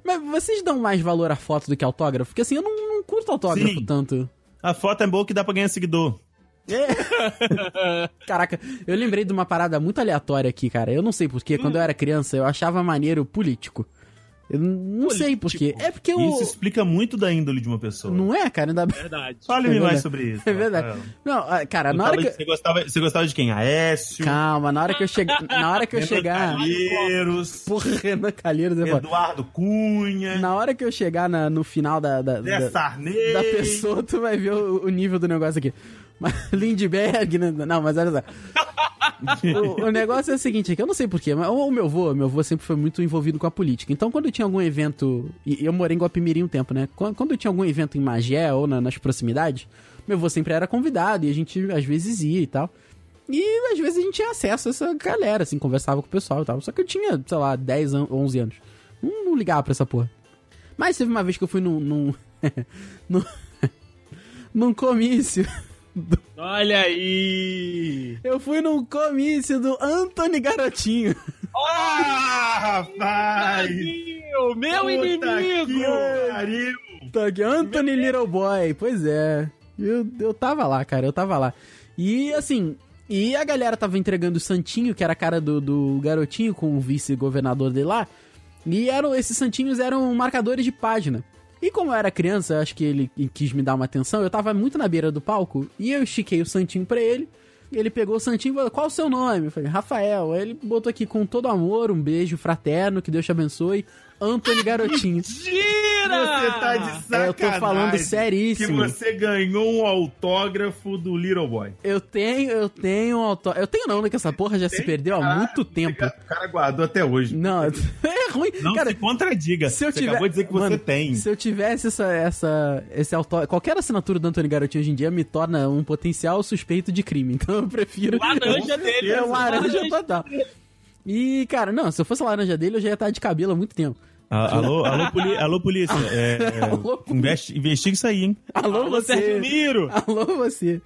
Mas vocês dão mais valor à foto do que autógrafo? Porque assim, eu não, não curto autógrafo Sim. tanto. A foto é boa que dá pra ganhar seguidor. [LAUGHS] Caraca, eu lembrei de uma parada muito aleatória aqui, cara. Eu não sei porquê, quando eu era criança, eu achava maneiro político. Eu não sei porquê. É porque eu. Isso explica muito da índole de uma pessoa. Não é, cara? Ainda... Verdade. [LAUGHS] Fale-me É mais sobre isso. [LAUGHS] É verdade. Rafael. Não, ah, cara, na Você hora que. Você gostava, você gostava de quem? Aécio? Calma, na hora que eu chegar. [LAUGHS] Na hora que eu chegar. Calheiros, Porra, Renan Calheiros. Eduardo Cunha, Na hora que eu chegar na- no final da, da, da, da pessoa, tu vai ver o, o nível do negócio aqui. [LAUGHS] Lindbergh, né? não, mas olha só. [LAUGHS] o, o negócio é o seguinte, é que eu não sei porquê, mas o, o meu avô, meu avô sempre foi muito envolvido com a política. Então, quando tinha algum evento, e eu morei em Guapimirim um tempo, né? Quando, quando tinha algum evento em Magé ou na- nas proximidades, meu avô sempre era convidado e a gente às vezes ia e tal. E às vezes a gente tinha acesso a essa galera, assim, conversava com o pessoal e tal. Só que eu tinha, sei lá, 10, an- 11 anos. Não, não ligava pra essa porra. Mas teve uma vez que eu fui num. num, [LAUGHS] num, num comício. Olha aí! Eu fui num comício do Anthony Garotinho. Ah, rapaz! Meu Puta inimigo! pariu! Tá aqui, Anthony Little Boy. Pois é. Eu, eu tava lá, cara. Eu tava lá. E assim. E a galera tava entregando o Santinho, que era a cara do, do garotinho, com o vice-governador dele lá. E eram, esses santinhos eram marcadores de página. E como eu era criança, eu acho que ele quis me dar uma atenção, eu tava muito na beira do palco e eu estiquei o santinho pra ele. Ele pegou o santinho e falou, qual o seu nome? Eu falei, Rafael. Aí ele botou aqui com todo amor, um beijo fraterno, que Deus te abençoe. Anthony Garotinho. Tira! Você tá de sacanagem. É, eu tô falando Que seríssimo. você ganhou um autógrafo do Little Boy. Eu tenho, eu tenho um autógrafo. Eu tenho não, né? Que essa porra já se perdeu há muito tempo. O cara guardou até hoje. Não, [LAUGHS] é ruim. Não cara, se contradiga. se eu você tiver... acabou de dizer que você Mano, tem. Se eu tivesse essa, essa, esse autógrafo... Qualquer assinatura do Antônio Garotinho hoje em dia me torna um potencial suspeito de crime. [LAUGHS] Então eu prefiro... Laranja dele. É laranja Laranja. total. E, cara, não, se eu fosse laranja dele, eu já ia estar de cabelo há muito tempo. Ah, Alô, alô, poli- alô, polícia. É, [LAUGHS] é, Alô, polícia. investi- investiga isso aí, hein? Alô, Alô, você. Sérgio Miro! Alô, você.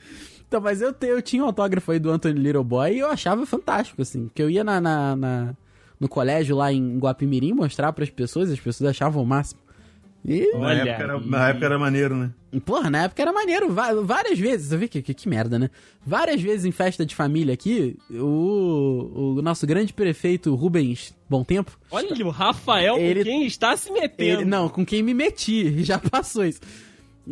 Então, mas eu, te- eu tinha um autógrafo aí do Anthony Little Boy e eu achava fantástico, assim. Porque eu ia na, na- na- no colégio lá em Guapimirim mostrar pras pessoas, as pessoas achavam o máximo. E, Na Olha época, era, na época era maneiro, né? porra, na época era maneiro. Várias vezes, você vê que, que, que merda, né? Várias vezes em festa de família aqui, o, o nosso grande prefeito Rubens Bom Tempo, Olha o Rafael Ele- com quem está se metendo. Ele, não, com quem me meti, [LAUGHS] já passou isso.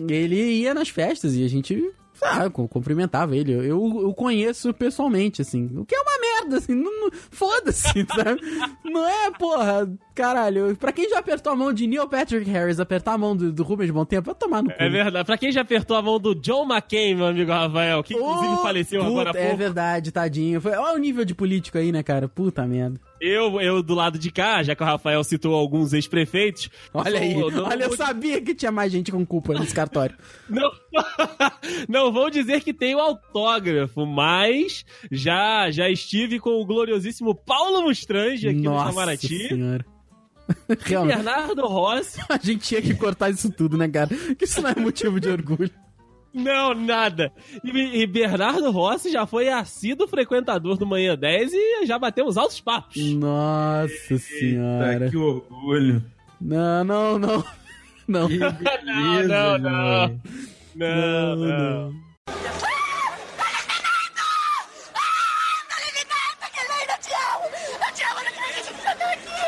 Ele ia nas festas e a gente ah, cu- cumprimentava ele. Eu, o conheço pessoalmente, assim. O que é uma merda, assim. Não, não- Foda-se, [LAUGHS] sabe? Não é, porra, caralho. Pra quem já apertou a mão de Neil Patrick Harris, apertar a mão do, do Rubens Bom Tempo, vai tomar no cu. É verdade. Pra quem já apertou a mão do John McCain, meu amigo Rafael, que inclusive Ô, faleceu puta, agora há É pouco. verdade, tadinho. Foi- Olha o nível de político aí, né, cara? Puta merda. Eu, eu do lado de cá, já que o Rafael citou alguns ex-prefeitos. Olha aí. sou- não Olha, eu sabia que tinha mais gente com culpa nesse cartório. [LAUGHS] Não, [LAUGHS] não vou dizer que tenho autógrafo, mas já já estive com o gloriosíssimo Paulo Mustrange aqui no Nossa Itamaraty. senhora. Realmente. Bernardo Rossi. A gente tinha que cortar isso tudo, né, cara? Que isso não é motivo de orgulho. Não, nada. E, e Bernardo Rossi já foi assíduo frequentador do Manhã 10 e já batemos altos papos. Nossa senhora. Que orgulho. Não, não, não. [LAUGHS] Não. Que [LAUGHS] Não, beleza, não, não. velho. Não, não. Dale liberta, que Leila te amo! Eu te amo, eu não acredito que você tá aqui!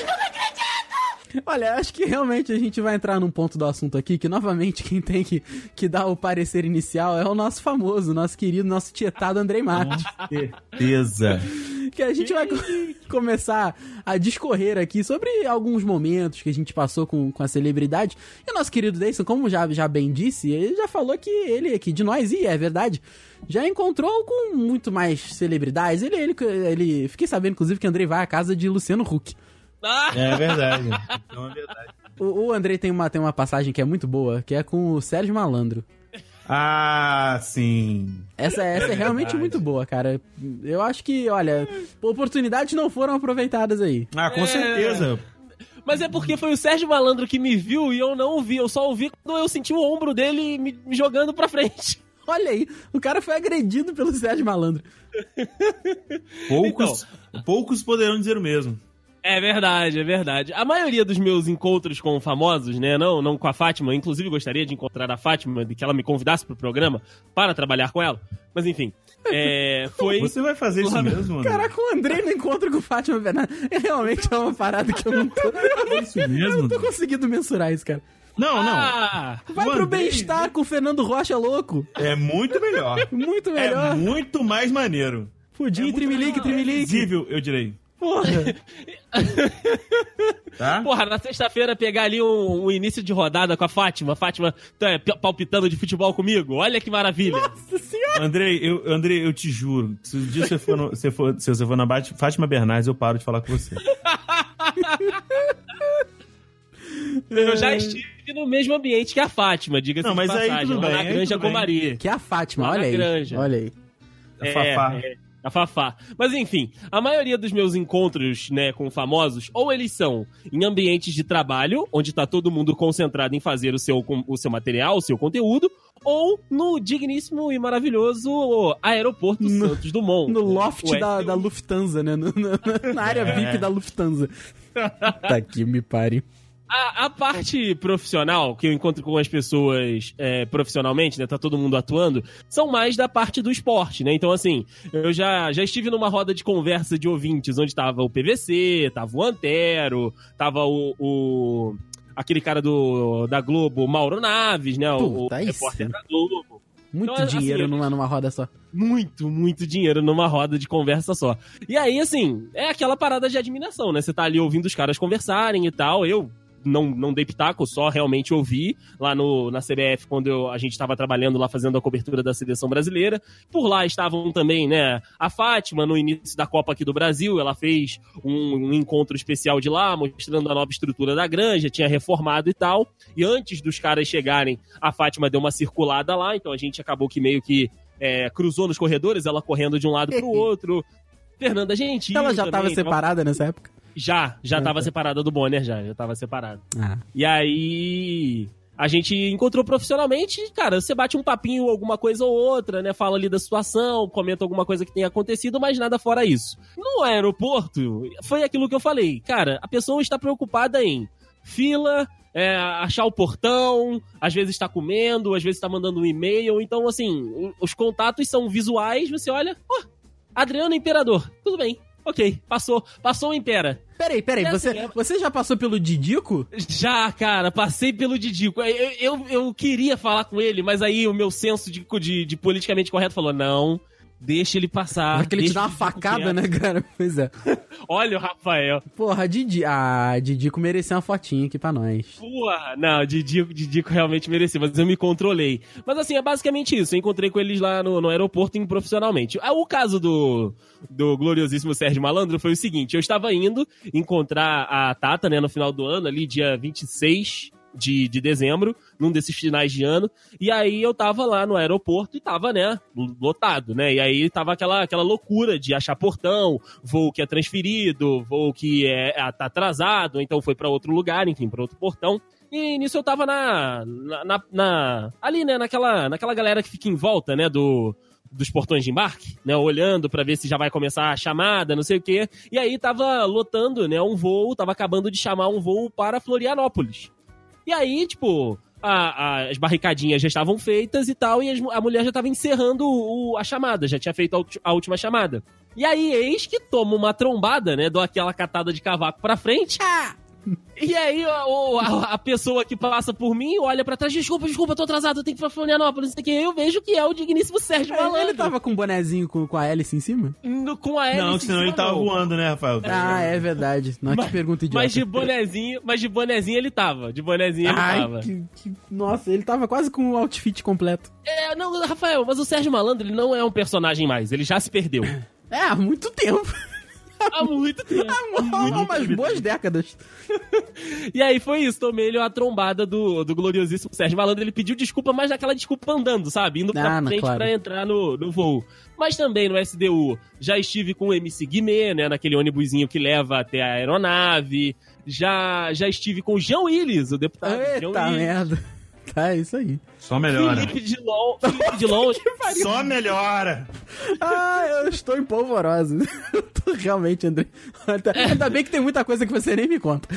Eu não acredito! Olha, acho que realmente a gente vai entrar num ponto do assunto aqui que, novamente, quem tem que, que dar o parecer inicial é o nosso famoso, nosso querido, nosso tietado Andrei Marques. Certeza. que a gente vai co- começar a discorrer aqui sobre alguns momentos que a gente passou com, com a celebridade. E o nosso querido Deison, como já, já bem disse, ele já falou que ele aqui de nós, e é verdade, já encontrou com muito mais celebridades. Ele, ele, ele fiquei sabendo, inclusive, que Andrei vai à casa de Luciano Huck. Ah, É verdade. Então é verdade. O, o Andrei tem uma, tem uma passagem que é muito boa, que é com o Sérgio Malandro. Ah, sim. Essa, essa é, realmente verdade. muito boa, cara. Eu acho que, olha, oportunidades não foram aproveitadas aí. Ah, com É. certeza. Mas é porque foi o Sérgio Malandro que me viu e eu não o vi. Eu só ouvi quando eu senti o ombro dele me, jogando pra frente. [LAUGHS] Olha aí, o cara foi agredido pelo Sérgio Malandro. Poucos, poucos poderão dizer o mesmo. É verdade, é verdade. A maioria dos meus encontros com famosos, né, não, não com a Fátima, inclusive gostaria de encontrar a Fátima, de que ela me convidasse pro programa para trabalhar com ela. Mas enfim, é, [LAUGHS] foi Você vai fazer isso mesmo, André? Caraca, o André no encontro com o Fátima Bernardes é realmente é uma parada que eu não tô, [LAUGHS] É isso eu mesmo? não tô conseguindo mensurar isso, cara. Não, não. Ah, Vai O pro bem-estar com o Fernando Rocha louco. É muito melhor. [LAUGHS] Muito É melhor. muito mais maneiro. Pudim, É melhor. trimelique. Visível, eu direi. Porra. [LAUGHS] Tá? porra, na sexta-feira pegar ali um, um início de rodada com a Fátima, Fátima tá, é, palpitando de futebol comigo, olha que maravilha. Nossa senhora. Andrei, eu, Andrei, eu te juro, se um dia você for, no, você for, se você for na Bat- Fátima Bernardes, eu paro de falar com você. [LAUGHS] Eu já estive no mesmo ambiente que a Fátima, diga-se Não, de mas aí tudo bem, na aí Granja tudo bem. Comari. Que é a Fátima, Lá olha aí. granja. Olha aí. A Fafá. É, a Fafá. Mas enfim, a maioria dos meus encontros, né, com famosos, ou eles são em ambientes de trabalho, onde tá todo mundo concentrado em fazer o seu, o seu material, o seu conteúdo, ou no digníssimo e maravilhoso Aeroporto No- Santos Dumont. No loft da, da Lufthansa, né? No- no- na área É. VIP da Lufthansa. [LAUGHS] tá aqui, me pare. A, a parte profissional, que eu encontro com as pessoas é, profissionalmente, né? Tá todo mundo atuando, são mais da parte do esporte, né? Então, assim, eu já, já estive numa roda de conversa de ouvintes onde tava o PVC, tava o Antero, tava o. o- aquele cara do, da Globo, o Mauro Naves, né? O, o Puta, aí repórter sim. da Globo. Muito Então, assim, dinheiro eu- numa, numa roda só. Muito, muito dinheiro numa roda de conversa só. E aí, assim, é aquela parada de admiração, né? Você tá ali ouvindo os caras conversarem e tal. Eu não, não dei pitaco, só realmente ouvi lá no, na CBF quando eu- a gente tava trabalhando lá fazendo a cobertura da seleção brasileira. Por lá estavam também, né, a Fátima no início da Copa aqui do Brasil. Ela fez um, um encontro especial de lá, mostrando a nova estrutura da granja, tinha reformado e tal. E antes dos caras chegarem, a Fátima deu uma circulada lá, então a gente acabou que meio que é, cruzou nos corredores, ela correndo de um lado pro [LAUGHS] outro. Fernanda Gentil. Ela já tava também, separada nessa época? Já, já Ah, tava separada do Bonner, já, já tava separada. Ah. E aí. A gente encontrou profissionalmente, cara, você bate um papinho, alguma coisa ou outra, né? Fala ali da situação, comenta alguma coisa que tenha acontecido, mas nada fora isso. No aeroporto, foi aquilo que eu falei. Cara, a pessoa está preocupada em fila, é, achar o portão, às vezes está comendo, às vezes está mandando um e-mail. Então, assim, os contatos são visuais, você olha, ó, Adriano Imperador, tudo bem, ok, passou, passou o Impera. Peraí, peraí, É você, assim, é- você já passou pelo Didico? Já, cara, passei pelo Didico. Eu, eu, eu queria falar com ele, mas aí o meu senso de, de, de politicamente correto falou: não, deixa ele passar. Porque ele te dá uma facada, quieto." né, cara? [LAUGHS] Pois é. Olha o Rafael. Porra, Didi. Ah, Didico merecia uma fotinha aqui pra nós. Porra, não, Didico, Didico realmente merecia, mas eu me controlei. Mas assim, é basicamente isso. Eu encontrei com eles lá no, no aeroporto em- profissionalmente. Ah, O caso do, do gloriosíssimo Sérgio Malandro foi o seguinte: eu estava indo encontrar a Tata, né, no final do ano, ali, dia 26 de, de dezembro, num desses finais de ano. E aí eu tava lá no aeroporto e tava, né, lotado, né? E aí tava aquela, aquela loucura de achar portão, voo que é transferido, voo que é, é- tá atrasado, então foi pra outro lugar, enfim, pra outro portão. E nisso eu tava na, na, na- na- ali, né, naquela, naquela galera que fica em volta, né, do, dos portões de embarque, né, olhando pra ver se já vai começar a chamada, não sei o quê. E aí tava lotando, né, um voo, tava acabando de chamar um voo para Florianópolis. E aí, tipo, a- a- as barricadinhas já estavam feitas e tal, e as a mulher já tava encerrando o- a chamada, já tinha feito a, a última chamada. E aí, eis que toma uma trombada, né? Dou aquela catada de cavaco pra frente. E aí, a, o- a- a pessoa que passa por mim olha pra trás, desculpa, desculpa, tô atrasado, eu tenho que ir pra Florianópolis, não sei o que. Eu vejo que é o digníssimo Sérgio Malandro. Ele tava com um bonezinho com, com a hélice em cima? No- com a hélice Não, em senão cima, ele tava não. voando, né, Rafael? Ah, é verdade. Não te pergunta idiota. Mas de bonezinho, mas de bonezinho ele tava. De bonezinho ele tava. Ai, que, que- Nossa, ele tava quase com o outfit completo. É, não, Rafael, mas o Sérgio Malandro ele não é um personagem mais, ele já se perdeu. [LAUGHS] É, há muito tempo. Há muito tempo. Há umas boas décadas. E aí foi isso, tomei ele a trombada do, do gloriosíssimo Sérgio Malandro. Ele pediu desculpa, mas naquela desculpa andando, sabe? Indo pra Ah, frente claro. pra entrar no, no voo. Mas também no SDU já estive com o MC Guimê, né? Naquele ônibusinho que leva até a aeronave. Já, já estive com o Jean Willis, o deputado Jean Eita Willis. merda. Tá, [LAUGHS] é isso aí. Só melhora. Felipe Dilon, Felipe Dilon [LAUGHS] Só melhora. Ah, eu estou empolvorosa. [LAUGHS] Eu tô Realmente, André. Ainda bem que tem muita coisa que você nem me conta.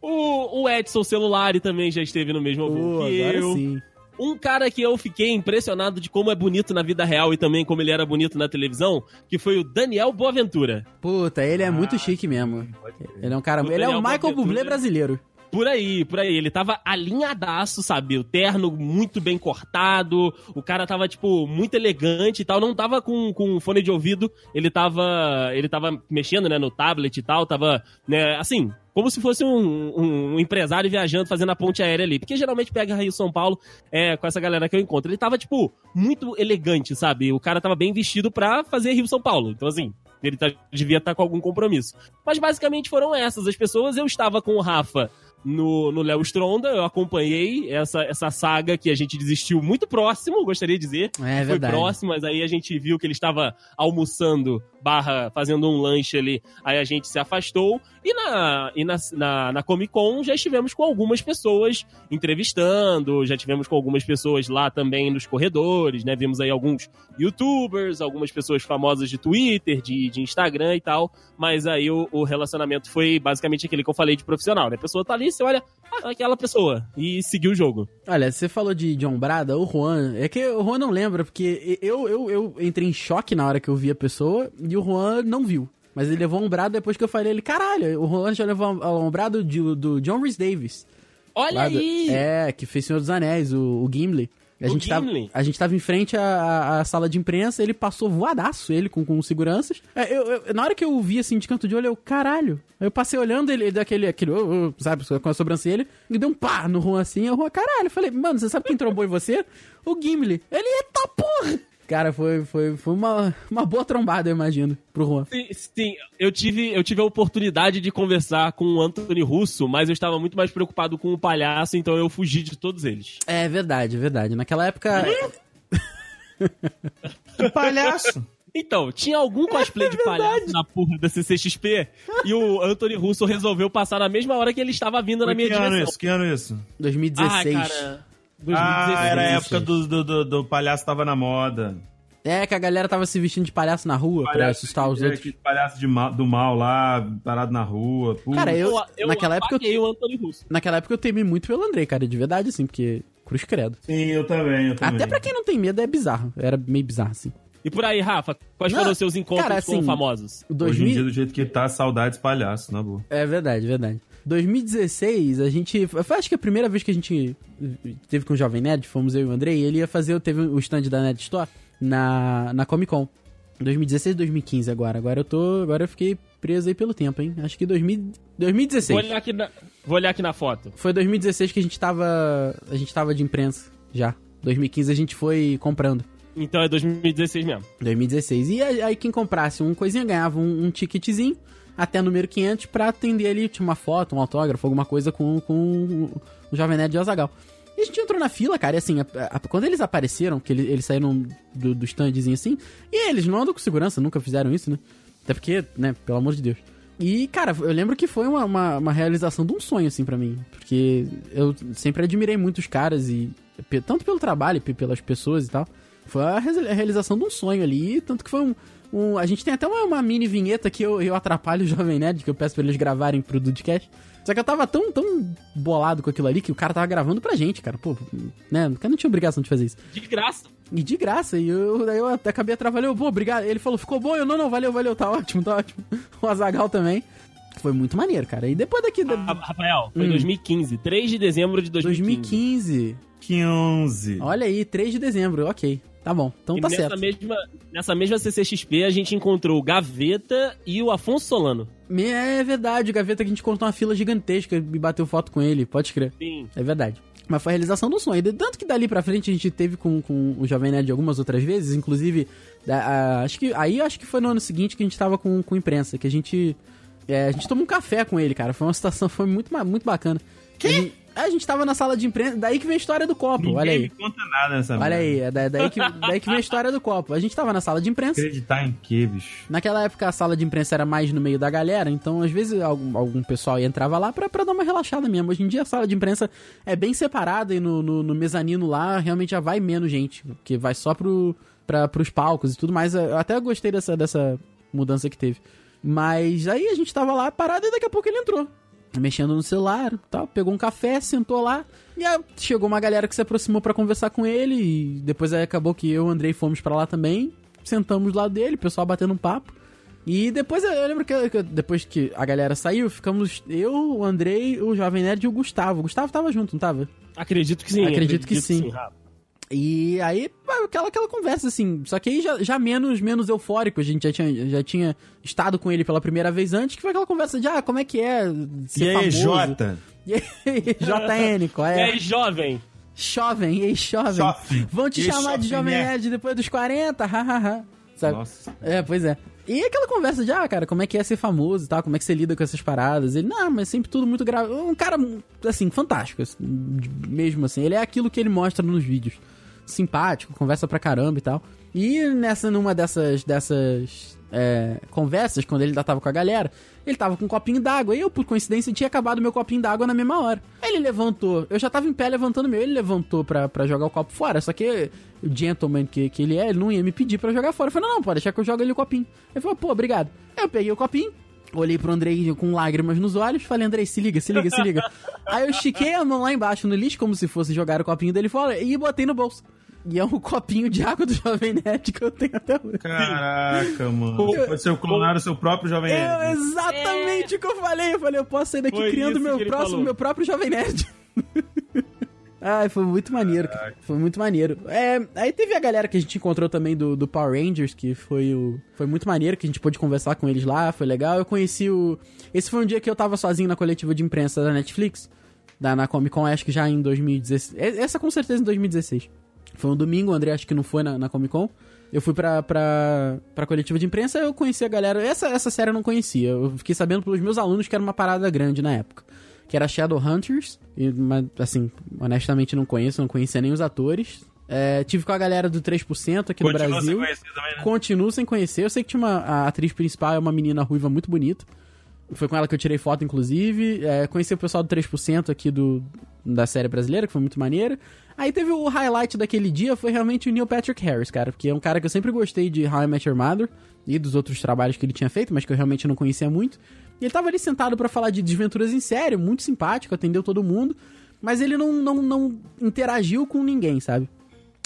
O, o Edson Celulari também já esteve no mesmo voo Pô, que agora eu. sim. Um cara que eu fiquei impressionado de como é bonito na vida real e também como ele era bonito na televisão, que foi o Daniel Boaventura. Puta, ele é muito chique mesmo. Ele é um cara. O Ele é o Michael Bublé brasileiro. Por aí, por aí. Ele tava alinhadaço, sabe? O terno muito bem cortado. O cara tava, tipo, muito elegante e tal. Não tava com, com fone de ouvido. Ele tava. Ele tava mexendo, né, no tablet e tal. Tava, né, assim. Como se fosse um, um- um empresário viajando, fazendo a ponte aérea ali. Porque geralmente pega Rio São Paulo é, com essa galera que eu encontro. Ele tava, tipo, muito elegante, sabe? O cara tava bem vestido pra fazer Rio São Paulo. Então, assim, ele tá- devia estar com algum compromisso. Mas basicamente foram essas as pessoas. Eu estava com o Rafa no, no Léo Stronda, eu acompanhei essa, essa saga que a gente desistiu muito próximo, gostaria de dizer. É Foi verdade. próximo, mas aí a gente viu que ele estava almoçando, barra, fazendo um lanche ali, aí a gente se afastou. E na, e na, na, na Comic Con já estivemos com algumas pessoas entrevistando, já tivemos com algumas pessoas lá também nos corredores, né? Vimos aí alguns youtubers, algumas pessoas famosas de Twitter, de, de Instagram e tal, mas aí o, o relacionamento foi basicamente aquele que eu falei de profissional, né? A pessoa tá ali, você olha, ah, aquela pessoa, e seguiu o jogo. Olha, você falou de John Brada, o Juan. É que o Juan não lembra, porque eu, eu, eu entrei em choque na hora que eu vi a pessoa e o Juan não viu. Mas ele levou um brado depois que eu falei ele, caralho, o Juan já levou um, brado de- do John Rhys Davis. Olha Lá do- aí! É, que fez Senhor dos Anéis, o, o Gimli. A gente, tava, a gente tava em frente à, à- sala de imprensa, ele passou voadaço, ele com, com seguranças. É, eu- eu- na hora que eu vi assim de canto de olho, eu, caralho. Aí Eu passei olhando ele, ele daquele, aquele, sabe, com a sobrancelha, e deu um pá no Juan assim. Eu, caralho. Eu falei, mano, você sabe quem trombou em você? O Gimli. Ele, eita porra! Cara, foi, foi, foi uma, uma boa trombada, eu imagino, pro Juan. Sim, sim, eu tive, eu tive a oportunidade de conversar com o Anthony Russo, mas eu estava muito mais preocupado com o palhaço, então eu fugi de todos eles. É verdade, é verdade. Naquela época. [LAUGHS] Que palhaço. Então, tinha algum cosplay de palhaço na porra da CCXP e o Anthony Russo resolveu passar na mesma hora que ele estava vindo na minha que ano direção. isso? Que ano isso? 2016. Ah, cara. 2016. Ah, era a época do, do, do, do palhaço tava na moda. É, que a galera tava se vestindo de palhaço na rua pra assustar os é, outros. palhaço de mal- do mal lá, parado na rua. Cara, eu, eu naquela época eu, o Anthony Russo. naquela época eu temi muito pelo Andrei, cara, de verdade, assim, porque cruz credo. Sim, eu também, eu também. Até pra quem não tem medo é bizarro. Era meio bizarro, assim. E por aí, Rafa, quais Não, foram os seus encontros cara, com assim, famosos? O Hoje em 2000... dia, do jeito que tá, saudades palhaço, na boa. É verdade, verdade. 2016, a gente. Foi acho que a primeira vez que a gente teve com o Jovem Nerd, fomos eu e o Andrei, ele ia fazer, teve o stand da Nerd Store na, na Comic Con. 2016 2015 agora. Agora eu tô. Agora eu fiquei preso aí pelo tempo, hein? Acho que 2000, 2016. Vou olhar, aqui na, vou olhar aqui na foto. Foi 2016 que a gente tava. A gente tava de imprensa já. 2015 a gente foi comprando. Então é 2016 mesmo. 2016. E aí aí quem comprasse um coisinha ganhava um, um ticketzinho até número 500 pra atender ali, tinha uma foto, um autógrafo, alguma coisa com, com o Jovem Nerd de Azagal. E a gente entrou na fila, cara, e assim, a- a- quando eles apareceram, que ele- eles saíram do, do standzinho assim, e eles não andam com segurança, nunca fizeram isso, né? Até porque, né, pelo amor de Deus. E, cara, eu lembro que foi uma, uma, uma realização de um sonho, assim, pra mim. Porque eu sempre admirei muito os caras, e tanto pelo trabalho, pe- pelas pessoas e tal. Foi a realização de um sonho ali, tanto que foi um. Um- a gente tem até uma, uma mini vinheta que eu, eu atrapalho o Jovem Nerd, que eu peço pra eles gravarem pro Dudcast. Só que eu tava tão, tão bolado com aquilo ali que o cara tava gravando pra gente, cara. Pô, né? O cara não tinha obrigação de fazer isso. De graça. E de graça, e eu, daí eu até acabei atrapalhando, pô, obrigado. Ele falou, ficou bom? Eu, não, não, valeu, valeu, tá ótimo, tá ótimo. [LAUGHS] O Azagal também. Foi muito maneiro, cara. E depois daqui. da- Ra- Rafael, foi Hum. 2015. 3 de dezembro de 2015. 2015. 15. Olha aí, 3 de dezembro, ok. Tá bom, então E tá nessa certo. mesma, nessa mesma CCXP a gente encontrou o Gaveta e o Afonso Solano. É verdade, o Gaveta que a gente contou uma fila gigantesca e bateu foto com ele, pode crer. Sim. É verdade. Mas foi a realização do sonho. E Tanto que dali pra frente a gente teve com, com o Jovem Nerd algumas outras vezes, inclusive, da- a- acho que aí acho que foi no ano seguinte que a gente tava com, com imprensa, que a gente. é, a gente tomou um café com ele, cara. Foi uma situação, foi muito, muito bacana. Que? A gente, a gente tava na sala de imprensa, daí que vem a história do copo, Ninguém olha aí. conta nada nessa Olha aí, é da- daí que, daí que vem a história do copo. A gente tava na sala de imprensa. Acreditar em quê, bicho? Naquela época a sala de imprensa era mais no meio da galera, então às vezes algum, algum pessoal entrava lá pra, pra dar uma relaxada mesmo. Hoje em dia a sala de imprensa é bem separada e no, no, no mezanino lá realmente já vai menos gente, porque vai só pro, para pros palcos e tudo mais. Eu até gostei dessa, dessa mudança que teve. Mas aí a gente tava lá parado e daqui a pouco ele entrou. Mexendo no celular tal, pegou um café, sentou lá. E aí chegou uma galera que se aproximou pra conversar com ele. E depois aí acabou que eu e o Andrei fomos pra lá também. Sentamos do lado dele, o pessoal batendo um papo. E depois eu lembro que, que depois que a galera saiu, ficamos eu, o Andrei, o Jovem Nerd e o Gustavo. O Gustavo tava junto, não tava? Acredito que sim. Acredito que sim. Rafa. E aí, aquela, aquela conversa, assim, só que aí já, já menos, menos eufórico, a gente já tinha, já tinha estado com ele pela primeira vez antes, que foi aquela conversa de, ah, como é que é ser E aí, famoso? Jota? [LAUGHS] E aí, JN, qual E é? aí, jovem? Jovem, ei, jovem. Jovem. Vão te E aí, chamar de jovem? Nerd depois dos 40, hahaha. Sabe? Nossa. É, pois é. E aquela conversa de, ah, cara, como é que é ser famoso e tal, como é que você lida com essas paradas? Ele, não, mas sempre tudo muito grave. Um cara, assim, fantástico, assim, mesmo assim. Ele é aquilo que ele mostra nos vídeos. Simpático, conversa pra caramba e tal. E nessa, numa dessas, dessas é, conversas, quando ele ainda tava com a galera, ele tava com um copinho d'água. E eu, por coincidência, tinha acabado meu copinho d'água na mesma hora. Ele levantou, eu já tava em pé levantando meu, ele levantou pra, jogar o copo fora. Só que o gentleman que, que ele é, ele não ia me pedir pra jogar fora. Eu falei, não, não, pode deixar que eu jogue ali o copinho. Ele falou, pô, obrigado. Eu peguei o copinho, Olhei pro Andrei com lágrimas nos olhos, falei, Andrei, se liga, se liga, se liga. Aí eu estiquei a mão lá embaixo no lixo, como se fosse jogar o copinho dele fora, e botei no bolso. E é um copinho de água do [LAUGHS] Jovem Nerd que eu tenho até hoje. Caraca, mano. Ser o clonar o seu próprio Jovem É Nerd. exatamente o que eu falei. Eu falei, eu posso sair daqui Foi criando meu próximo, falou. meu próprio Jovem Nerd. [LAUGHS] Ai, foi muito maneiro, cara. Foi muito maneiro. É, aí teve a galera que a gente encontrou também do, do Power Rangers, que foi o. Foi muito maneiro, que a gente pôde conversar com eles lá, foi legal. Eu conheci o. Esse foi um dia que eu tava sozinho na coletiva de imprensa da Netflix, da, na Comic Con, acho que já em 2016. É- Essa com certeza em 2016. Foi um domingo, o André acho que não foi na, na Comic Con. Eu fui pra, pra, pra coletiva de imprensa, eu conheci a galera. Essa, essa série eu não conhecia. Eu fiquei sabendo pelos meus alunos que era uma parada grande na época. Que era Shadowhunters. E, mas, assim, honestamente não conheço, não conhecia nem os atores. É, tive com a galera do 3% aqui Continua no sem Brasil. conhecer também, né? Continuo sem conhecer. Eu sei que tinha uma. A atriz principal é uma menina ruiva muito bonita. Foi com ela que eu tirei foto, inclusive. É, conheci o pessoal do 3% aqui do, da série brasileira, que foi muito maneiro. Aí teve o highlight daquele dia, foi realmente o Neil Patrick Harris, cara. Porque é um cara que eu sempre gostei de How I Met Your Mother e dos outros trabalhos que ele tinha feito, mas que eu realmente não conhecia muito. E ele tava ali sentado pra falar de desventuras em série, muito simpático, atendeu todo mundo. Mas ele não, não, não interagiu com ninguém, sabe?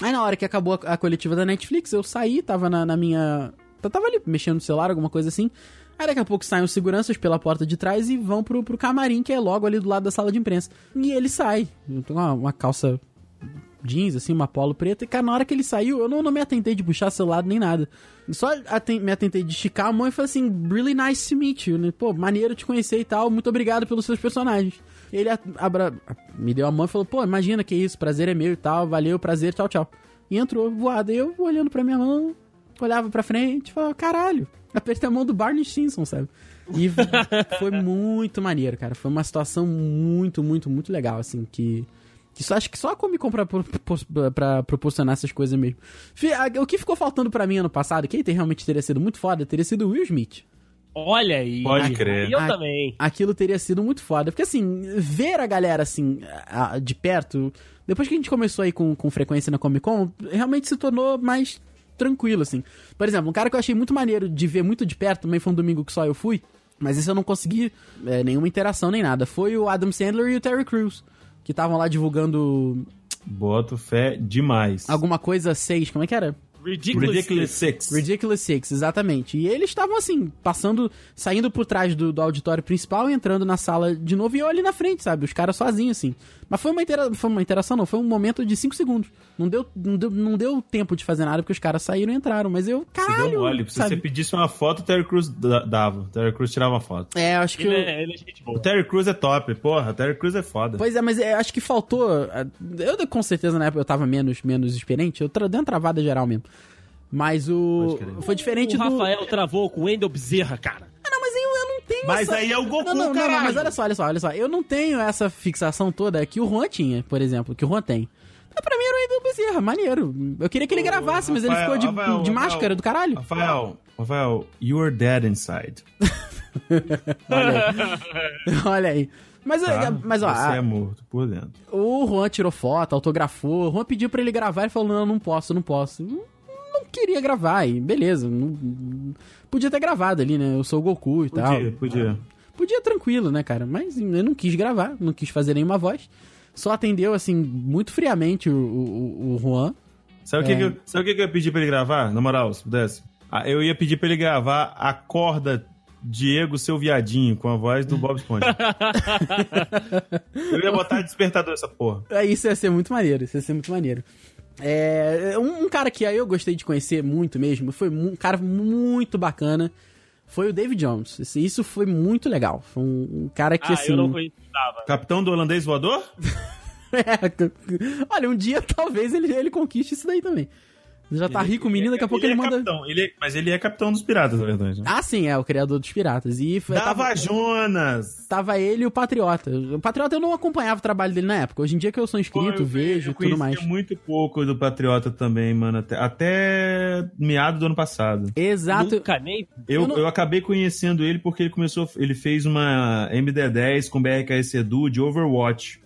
Aí na hora que acabou a, a coletiva da Netflix, eu saí, tava na, na minha. Tava ali mexendo no celular, alguma coisa assim. Aí daqui a pouco saem os seguranças pela porta de trás e vão pro, pro camarim, que é logo ali do lado da sala de imprensa. E ele sai. Uma, uma calça jeans, assim, uma polo preta. E, cara, na hora que ele saiu, eu não, não me atentei de puxar celular nem nada. Só aten- me atentei de esticar a mão e falei assim, really nice to meet you. né? Pô, maneiro te conhecer e tal, muito obrigado pelos seus personagens. Ele abra- me deu a mão e falou, pô, imagina que isso, prazer é meu e tal, valeu, prazer, tchau, tchau. E entrou voado. Eu olhando pra minha mão, olhava pra frente e falava, caralho, apertei a mão do Barney Stinson, sabe? E [LAUGHS] foi muito maneiro, cara. Foi uma situação muito, muito, muito legal, assim, que... que só, acho que só a Comic Con pra, pro- pra proporcionar essas coisas mesmo. O que ficou faltando pra mim ano passado, que aí realmente teria sido muito foda, teria sido o Will Smith. Olha aí. Pode crer. E eu também. Aquilo teria sido muito foda. Porque, assim, ver a galera, assim, a- a- de perto... Depois que a gente começou aí com, com frequência na Comic Con, realmente se tornou mais tranquilo, assim. Por exemplo, um cara que eu achei muito maneiro de ver muito de perto, também foi um domingo que só eu fui, mas esse eu não consegui é, nenhuma interação nem nada. Foi o Adam Sandler e o Terry Crews, que estavam lá divulgando Boto fé demais. alguma coisa 6, como é que era? Ridiculous. Ridiculous Six. Ridiculous Six, exatamente. E eles estavam assim, passando, saindo por trás do, do auditório principal e entrando na sala de novo e eu ali na frente, sabe? Os caras sozinhos, assim. Mas foi uma, intera foi uma interação, não, foi um momento de 5 segundos. Não deu, não, deu, não deu tempo de fazer nada porque os caras saíram e entraram. Mas eu, Você caralho, deu mole. Se sabe? você pedisse uma foto, o Terry Crews da- dava. O Terry Crews tirava uma foto. É, eu acho que. Ele eu- é, ele é gente O. Terry Crews é top, porra. O Terry Crews é foda. Pois é, mas é, acho que faltou. Eu com certeza na época eu tava menos, menos experiente. Eu tra- dei uma travada geral mesmo. Mas o. Foi diferente o do. Rafael travou com o Wendel Bezerra, cara. Ah, não, mas eu, eu não tenho Mas essa... aí é o Goku, não, não, caralho. não, mas olha só, olha só, olha só. Eu não tenho essa fixação toda que o Juan tinha, por exemplo, que o Juan tem. Mas pra mim era o Edu Bezerra, maneiro. Eu queria que ele gravasse, mas ele Rafael, ficou de, Rafael, de Rafael. máscara do caralho. Rafael, Rafael, you're dead inside. [LAUGHS] Olha aí. [LAUGHS] olha aí. Mas, Tá? mas ó, Você a- é morto por dentro. o Juan tirou foto, autografou. O Juan pediu pra ele gravar e falou: Não, não posso, não posso. Não queria gravar, e beleza. Não, não- podia ter gravado ali, né? Eu sou o Goku e tal. Podia, podia. Podia tranquilo, né, cara? Mas eu não quis gravar, não quis fazer nenhuma voz. Só atendeu, assim, muito friamente o, o, o Juan. Sabe o que, É. que eu, sabe o que, que eu ia pedir pra ele gravar? Na moral, se pudesse. Ah, eu ia pedir pra ele gravar a corda Diego, seu viadinho, com a voz do Bob Esponja. [LAUGHS] eu ia botar despertador essa porra. É, Isso ia ser muito maneiro, isso ia ser muito maneiro. É, um, um cara que aí eu gostei de conhecer muito mesmo, foi um cara muito bacana, foi o David Jones. Isso foi muito legal. Foi um, um cara que, Ah, assim... eu não. Capitão do holandês voador? [LAUGHS] É, [LAUGHS] olha, um dia talvez ele, ele conquiste isso daí também. Já tá rico o menino, daqui a pouco ele, é manda... Capitão, ele é- mas ele é capitão dos piratas, na verdade. né? Ah, sim, é o criador dos piratas. E foi- Dava tava, Jonas! tava ele e o Patriota. O Patriota eu não acompanhava o trabalho dele na época. Hoje em dia que eu sou inscrito, eu, vejo eu e tudo mais. conhecia muito pouco do Patriota também, mano. Até, até meado do ano passado. Exato. Nunca nem. Eu, Eu não- eu acabei conhecendo ele porque ele começou. Ele fez uma MD10 com BRKS Edu de Overwatch.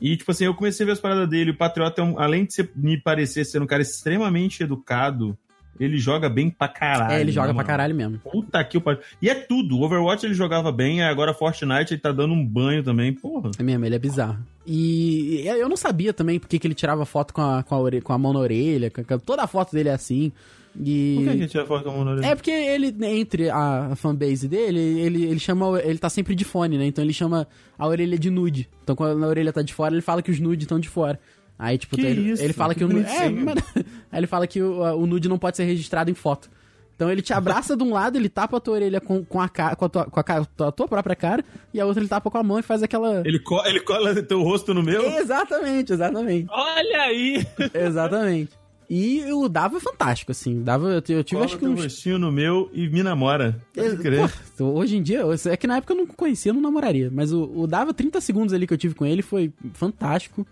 E, tipo assim, eu comecei a ver as paradas dele. O Patriota, é um- além de ser- me parecer ser um cara extremamente educado, ele joga bem pra caralho. É, ele joga na pra caralho mesmo. Puta que o pariu. E é tudo. Overwatch ele jogava bem, aí agora Fortnite ele tá dando um banho também. Porra. É mesmo, ele é bizarro. E eu não sabia também porque que ele tirava foto com a, com a, ore- com a mão na orelha. Toda a foto dele é assim. E... Por que que tira foto com a mão na orelha? É porque ele, entre a, fanbase dele, ele, ele chama. Ele tá sempre de fone, né? Então ele chama a orelha de nude. Então quando a orelha tá de fora, ele fala que os nude estão de fora. Aí, tipo, Que ele, isso? ele fala que, Que o nude. É, mas- [LAUGHS] aí ele fala que o, o nude não pode ser registrado em foto. Então ele te abraça de um lado, ele tapa a tua orelha com, com, a, ca- com, a, tua, com a, a tua própria cara, e a outra ele tapa com a mão e faz aquela. Ele, co ele cola teu rosto no meu? Exatamente, exatamente. Olha aí! Exatamente. E o Dava é fantástico, assim. Dava, eu, eu tive Cola acho que teu uns. rostinho no meu e me namora. É, crer. pô, hoje em dia, é que na época eu não conhecia, eu não namoraria. Mas o, o Dava 30 segundos ali que eu tive com ele foi fantástico.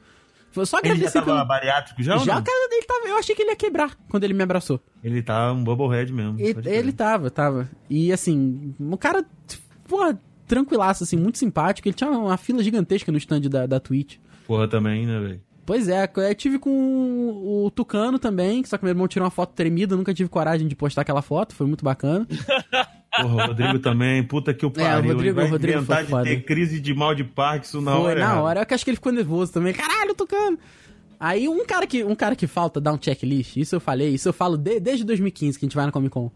Foi só Ele já agradecer tava pelo. bariátrico já, Já cara dele tava. Eu achei que ele ia quebrar quando ele me abraçou. Ele tá um bubblehead mesmo. E- ele tava, tava. E assim, um cara, porra, tranquilaço, assim, muito simpático. Ele tinha uma fila gigantesca no stand da, da Twitch. Porra também, né, velho? Pois é, eu tive com o Tucano também, só que meu irmão tirou uma foto tremida, nunca tive coragem de postar aquela foto, foi muito bacana. [LAUGHS] Porra, o Rodrigo também, puta que o pariu. Rodrigo- ele vai o Rodrigo inventar foi de foda. ter crise de mal de Parkinson na Foi hora. na hora, eu acho que ele ficou nervoso também. Caralho, Tucano! Aí um cara que, um cara que falta dar um checklist, isso eu falei, isso eu falo de- desde 2015 que a gente vai na Comic Con.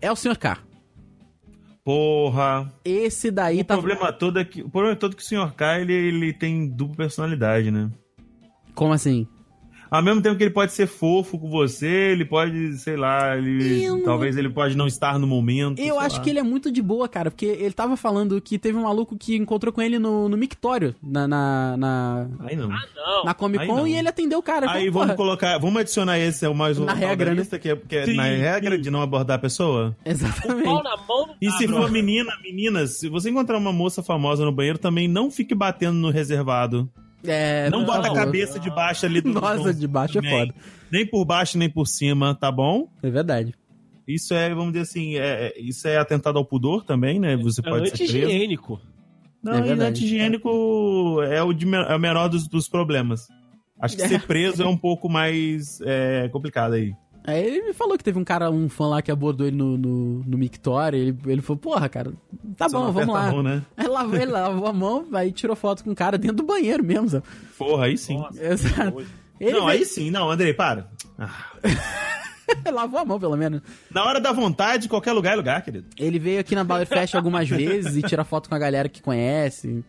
É o Sr. K. Porra. Esse daí O tá. problema todo é que o problema todo é que o Sr. K ele, ele tem dupla personalidade, né? Como assim? Ao mesmo tempo que ele pode ser fofo com você, ele pode, sei lá, ele Eu talvez ele pode não estar no momento. Eu acho lá. que ele é muito de boa, cara, porque ele tava falando que teve um maluco que encontrou com ele no, no mictório, na, na, na, Aí não. Não. na Comic Con, e ele atendeu o cara. Aí Falou, vamos colocar, vamos adicionar esse ao mais um Na regra, né? lista, que é, que é Sim, na regra sim. de não abordar a pessoa. Exatamente. Pau na mão. E se for menina, meninas, se você encontrar uma moça famosa no banheiro, também não fique batendo no reservado. É, Não bota a favor. cabeça debaixo ali do [LAUGHS] Nossa, de baixo é foda. Nem por baixo, nem por cima, tá bom? É verdade. Isso é, vamos dizer assim, é, é- isso é atentado ao pudor também, né? Você É pode ser preso. anti-higiênico. Não, É anti-higiênico é o, de, é o menor dos, dos problemas. Acho que [LAUGHS] ser preso é um pouco mais é, complicado aí. Aí ele me falou que teve um cara, um fã lá que abordou ele no, no, no Mictório. Ele, ele falou, porra, cara, tá Só bom, não vamos lá. a mão, né? Aí lavou, ele lavou a mão, aí tirou foto com o cara dentro do banheiro mesmo, sabe? Porra, aí sim. Nossa, Exato. Ele não, veio- aí sim. Não, Andrei, para. Ah. [LAUGHS] lavou a mão, pelo menos. Na hora da vontade, qualquer lugar é lugar, querido. Ele veio aqui na Baller Fest algumas vezes e tira foto com a galera que conhece.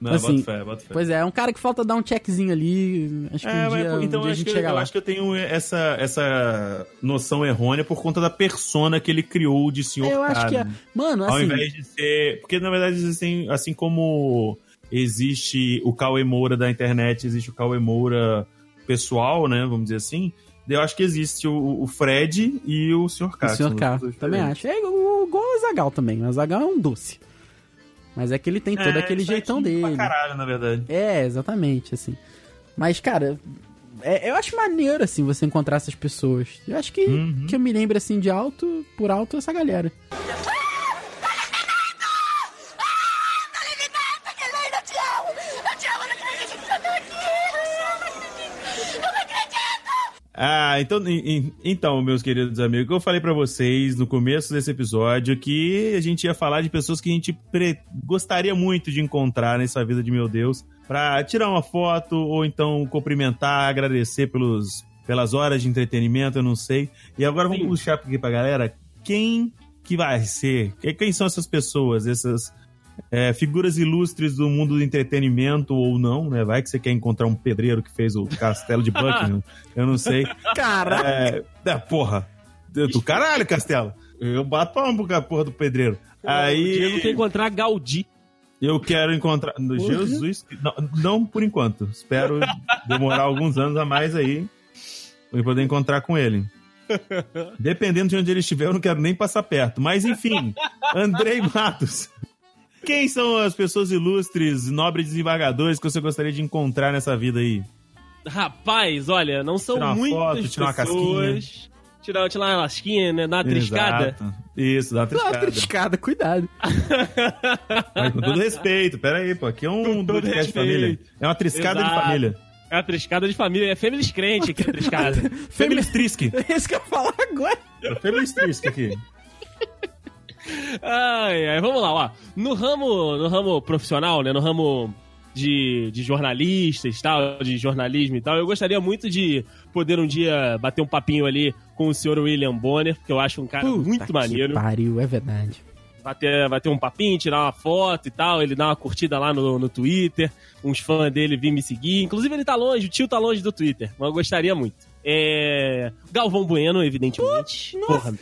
Não, Assim, bota fé, bota fé. Pois é, é um cara que falta dar um checkzinho ali. Acho que É, um mas, dia, um então dia a gente que, chega eu lá. acho que eu tenho essa, essa noção errônea por conta da persona que ele criou de senhor Eu acho K, que é. né? Mano, Ao assim. invés de ser. Porque na verdade, assim, assim como existe o Cauê Moura da internet, existe o Cauê Moura pessoal, né? Vamos dizer assim. Eu acho que existe o, o Fred e o Sr. K. O Sr. K, duas também acho. É igual o Zagal também. O Zagal é um doce. Mas é que ele tem todo É, aquele jeitão dele. Pra caralho, na verdade. É, exatamente, assim. Mas, cara, é- eu acho maneiro, assim, você encontrar essas pessoas. Eu acho que, Uhum. que eu me lembro, assim, de alto, por alto, essa galera. Dale, me mata, que lei, eu te amo! Eu te amo, eu não acredito que você tá aqui! Eu não acredito! Ah, então, então, meus queridos amigos, eu falei pra vocês no começo desse episódio que a gente ia falar de pessoas que a gente gostaria muito de encontrar nessa vida de meu Deus, pra tirar uma foto ou então cumprimentar, agradecer pelos, pelas horas de entretenimento, eu não sei. E agora vamos Sim. puxar aqui pra galera quem que vai ser, que- quem são essas pessoas, essas é, figuras ilustres do mundo do entretenimento ou não, né? Vai que você quer encontrar um pedreiro que fez o castelo de Buckingham, [LAUGHS] eu não sei. Cara, É, é, porra, do caralho, Castelo. Eu bato palma pro porra do pedreiro. O Aí Diego quer encontrar Gaudí. eu quero encontrar. no Jesus, não, não por enquanto. Espero demorar alguns anos a mais aí pra poder encontrar com ele. [LAUGHS] Dependendo de onde ele estiver, eu não quero nem passar perto. Mas enfim, Andrei Matos. Quem são as pessoas ilustres, nobres desembargadores que você gostaria de encontrar nessa vida aí? Rapaz, olha, não são Tirar uma muitas foto, tirar uma pessoas. Tirar, tirar uma lasquinha, né? Dar uma triscada. Exato. Isso, dá uma dá uma triscada. triscada, cuidado. [LAUGHS] Mas com todo respeito, pera aí, pô. Aqui é um podcast de família. É uma triscada de Exato. família. É uma triscada de família. É Femilis crente que é triscada. [LAUGHS] Family Trisk. [LAUGHS] É isso que eu ia falar agora. É Family Trisk aqui. Ai, ai, vamos lá, ó. No ramo, no ramo profissional, né? No ramo de, de jornalistas e tal, de jornalismo e tal, eu gostaria muito de poder um dia bater um papinho ali com o senhor William Bonner, que eu acho um cara Puta muito que maneiro. Pariu, é verdade. bater, bater um papinho, tirar uma foto e tal. Ele dá uma curtida lá no, no Twitter. Uns fãs dele vêm me seguir. Inclusive, ele tá longe, o tio tá longe do Twitter. Mas eu gostaria muito. É. Galvão Bueno, evidentemente. Porra.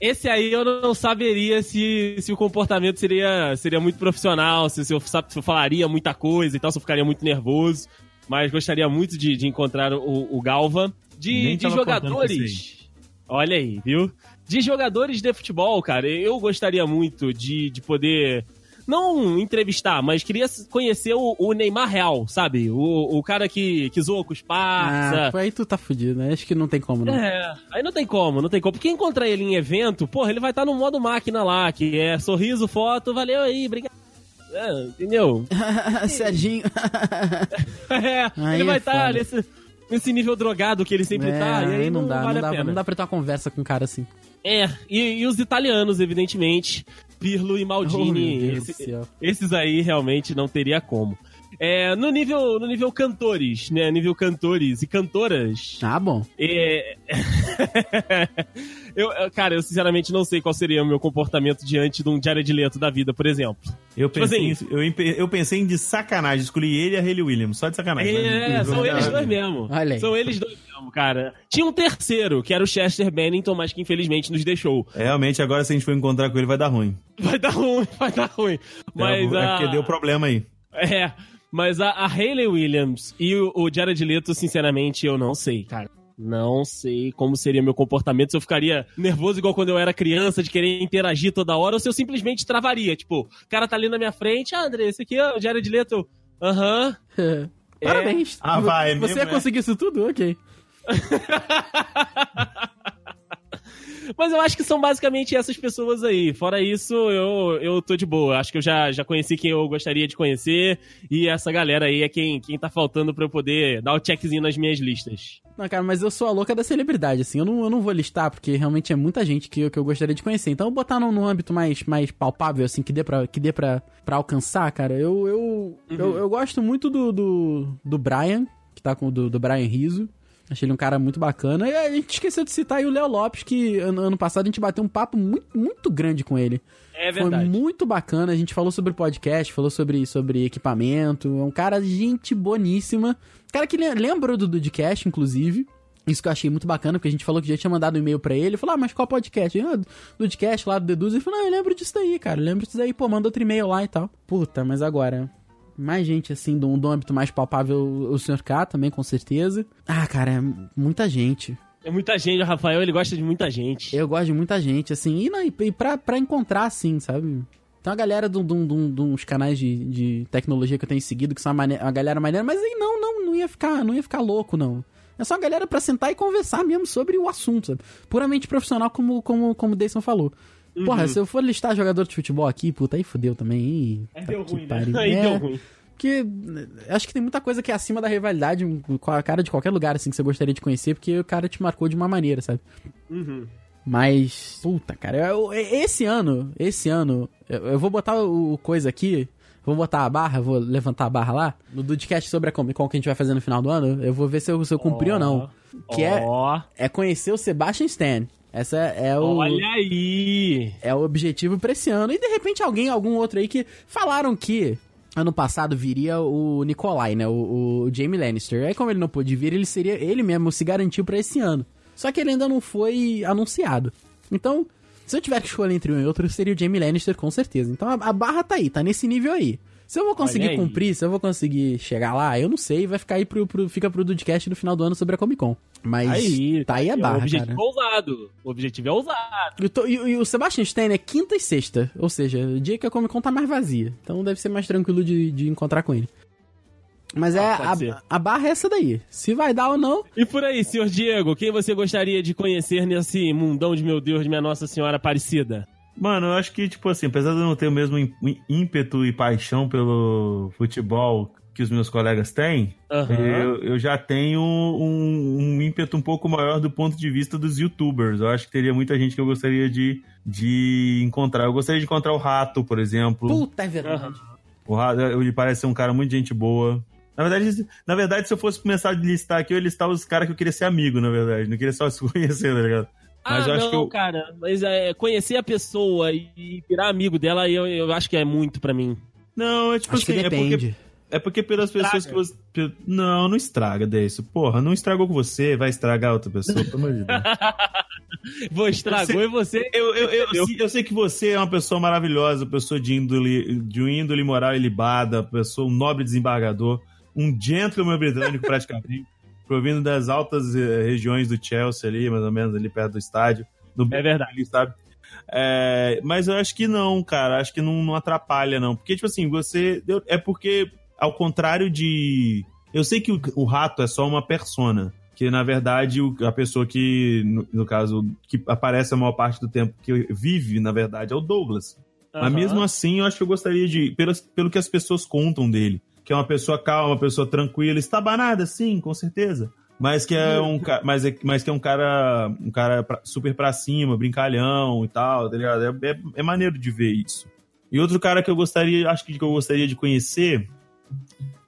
Esse aí eu não saberia se, se o comportamento seria, seria muito profissional, se, se eu, se eu falaria muita coisa e tal, se eu ficaria muito nervoso. Mas gostaria muito de, de encontrar o, o Galva. De, de jogadores. Olha aí, viu? De jogadores de futebol, cara, eu gostaria muito de, de poder. Não entrevistar, mas queria conhecer o, o Neymar real, sabe? O, o cara que, que zoa com os parça. Ah, aí tu tá fudido, né? Acho que não tem como, não. É, aí não tem como, não tem como. Porque encontrar ele em evento, porra, ele vai estar no modo máquina lá, que é sorriso, foto, valeu aí, obrigado. É, entendeu? [LAUGHS] Serginho. [LAUGHS] É, ele é vai estar foda. nesse, nesse nível drogado que ele sempre É, tá, e aí não, dá, vale não, dá, a pena. não dá pra ter uma conversa com um cara assim. É, e, e os italianos, evidentemente, Pirlo e Oh, Maldini, Deus esse- esses aí realmente não teria como. É, no nível no nível cantores, né? Nível cantores e cantoras. Ah, bom. É... [LAUGHS] eu, cara, eu sinceramente não sei qual seria o meu comportamento diante de um Jared Leto da vida, por exemplo. Eu pensei, assim- em- eu, eu pensei em de sacanagem, escolhi ele e a Hayley Williams, só de sacanagem. É, são eles dois mesmo. Olha aí. São eles dois mesmo, cara. Tinha um terceiro, que era o Chester Bennington, mas que infelizmente nos deixou. Realmente, agora se a gente for encontrar com ele, vai dar ruim. Vai dar ruim, [LAUGHS] vai dar ruim. Mas é, é porque deu problema aí. É, mas a, a Hayley Williams e o, o Jared Leto, sinceramente, eu não sei, cara. Não sei como seria meu comportamento, se eu ficaria nervoso igual quando eu era criança, de querer interagir toda hora, ou se eu simplesmente travaria. Tipo, o cara tá ali na minha frente, ah, André, esse aqui é o Jared Leto. Aham. [LAUGHS] Parabéns. Ah, vai, é Você mesmo, ia é? conseguir isso tudo? Ok. [LAUGHS] Mas eu acho que são basicamente essas pessoas aí. Fora isso, eu, eu tô de boa. Acho que eu já, já conheci quem eu gostaria de conhecer. E essa galera aí é quem, quem tá faltando pra eu poder dar o checkzinho nas minhas listas. Não, cara, mas eu sou a louca da celebridade, assim. Eu não, eu não vou listar, porque realmente é muita gente que, eu- que eu gostaria de conhecer. Então, eu botar no, no âmbito mais, mais palpável, assim, que dê pra, que dê pra, pra alcançar, cara, eu, eu, eu, eu gosto muito do, do, do Brian, que tá com o do, do Brian Riso. Achei ele um cara muito bacana. E a gente esqueceu de citar aí o Léo Lopes, que ano, ano passado a gente bateu um papo muito, muito grande com ele. É Foi verdade. muito bacana. A gente falou sobre podcast, falou sobre, sobre equipamento. É um cara, gente boníssima. Cara que le- lembra do Dudcast, inclusive. Isso que eu achei muito bacana, porque a gente falou que já tinha mandado um e-mail pra ele. Ele falou, ah, mas qual podcast? Eu, Ah, Dudcast lá do Deduz. Ele falou, não, eu lembro disso daí, cara. Eu lembro disso daí. Pô, manda outro e-mail lá e tal. Puta, mas agora... Mais gente, assim, do, do âmbito mais palpável, o Sr. K também, com certeza. Ah, cara, é muita gente. É muita gente, o Rafael, ele gosta de muita gente. Eu gosto de muita gente, assim, e, não, e pra, pra encontrar, assim, sabe? Tem uma galera de uns canais de, de tecnologia que eu tenho seguido, que são uma, mane- uma galera maneira, mas aí não, não, não ia ficar, não ia ficar louco, não. É só uma galera pra sentar e conversar mesmo sobre o assunto, sabe? Puramente profissional, como, como, como o Deison falou. Porra, se eu for listar jogador de futebol aqui, puta, aí fudeu também. Ih, Aí tá deu ruim, né? pariu. [LAUGHS] Aí É, deu ruim. Porque né, acho que tem muita coisa que é acima da rivalidade com a cara de qualquer lugar, assim, que você gostaria de conhecer, porque o cara te marcou de uma maneira, sabe? Uhum. Mas, puta, cara, eu- esse ano, esse ano, eu, eu vou botar o, coisa aqui, vou botar a barra, vou levantar a barra lá, no Dudcast sobre a Comic Con que a gente vai fazer no final do ano, eu vou ver se eu, se eu cumpri ou não. Que é, Ó, é conhecer o Sebastian Stan. Essa é o, olha aí. é o objetivo pra esse ano. E de repente alguém, algum outro aí que falaram que ano passado viria o Nikolai, né? O, o Jamie Lannister. Aí como ele não pôde vir, ele seria ele mesmo se garantiu pra esse ano. Só que ele ainda não foi anunciado. Então, se eu tiver que escolher entre um e outro, seria o Jamie Lannister com certeza. Então a, a barra tá aí, tá nesse nível aí. Se eu vou conseguir cumprir, se eu vou conseguir chegar lá, eu não sei, vai ficar aí pro, pro fica pro Dudcast no final do ano sobre a Comic Con. Mas Aí, tá aí a O barra, objetivo cara. é ousado. O objetivo é ousado. E o to- E, o- e o Sebastian Stan é quinta e sexta. Ou seja, o dia que a Comic Con tá mais vazia. Então deve ser mais tranquilo de, de encontrar com ele. Mas é, Ah, ser. a, a barra é essa daí. Se vai dar ou não, E por aí, senhor Diego, quem você gostaria de conhecer nesse mundão de meu Deus, de minha Nossa Senhora Aparecida? Mano, eu acho que, tipo assim, apesar de eu não ter o mesmo ímpeto e paixão pelo futebol que os meus colegas têm, Aham. eu, eu já tenho um, um ímpeto um pouco maior do ponto de vista dos youtubers. Eu acho que teria muita gente que eu gostaria de, de encontrar. Eu gostaria de encontrar o Rato, por exemplo. puta é verdade. O Rato, ele parece ser um cara muito gente boa. Na verdade, na verdade, se eu fosse começar a listar aqui, eu ia listar os caras que eu queria ser amigo, na verdade. Não queria só se [LAUGHS] conhecer, tá ligado? Mas ah, eu acho não, que eu- cara. Mas é, conhecer a pessoa e virar amigo dela, eu, eu acho que é muito pra mim. Não, é tipo Acho que assim, é porque depende. É porque pelas pessoas Estraga. que você. Não, não estraga, Deison. Porra, não estragou com você, vai estragar outra pessoa, pelo amor de Deus. [LAUGHS] Vou estragou e você. Eu, eu, eu, Eu- eu sei que você é uma pessoa maravilhosa, pessoa de índole, de um índole moral ilibada, pessoa, um nobre desembargador, um gentleman britânico praticamente, provindo das altas eh, regiões do Chelsea ali, mais ou menos ali perto do estádio. Do É verdade. ali, sabe? É, mas eu acho que não, cara. Acho que não, não atrapalha, não. Porque, tipo assim, você. é porque, ao contrário de. Eu sei que o, o rato é só uma persona. Que, na verdade, o- a pessoa que, no, no caso, que aparece a maior parte do tempo, que vive, na verdade, é o Douglas. Mas Aham. mesmo assim, eu acho que eu gostaria de. Pelo, pelo que as pessoas contam dele. Que é uma pessoa calma, uma pessoa tranquila, estabanada, sim, com certeza. Mas que é um, ca- mas é, mas que é um cara, um cara super pra cima, brincalhão e tal, tá ligado? É, é, é maneiro de ver isso. E outro cara que eu gostaria, acho que que eu gostaria de conhecer,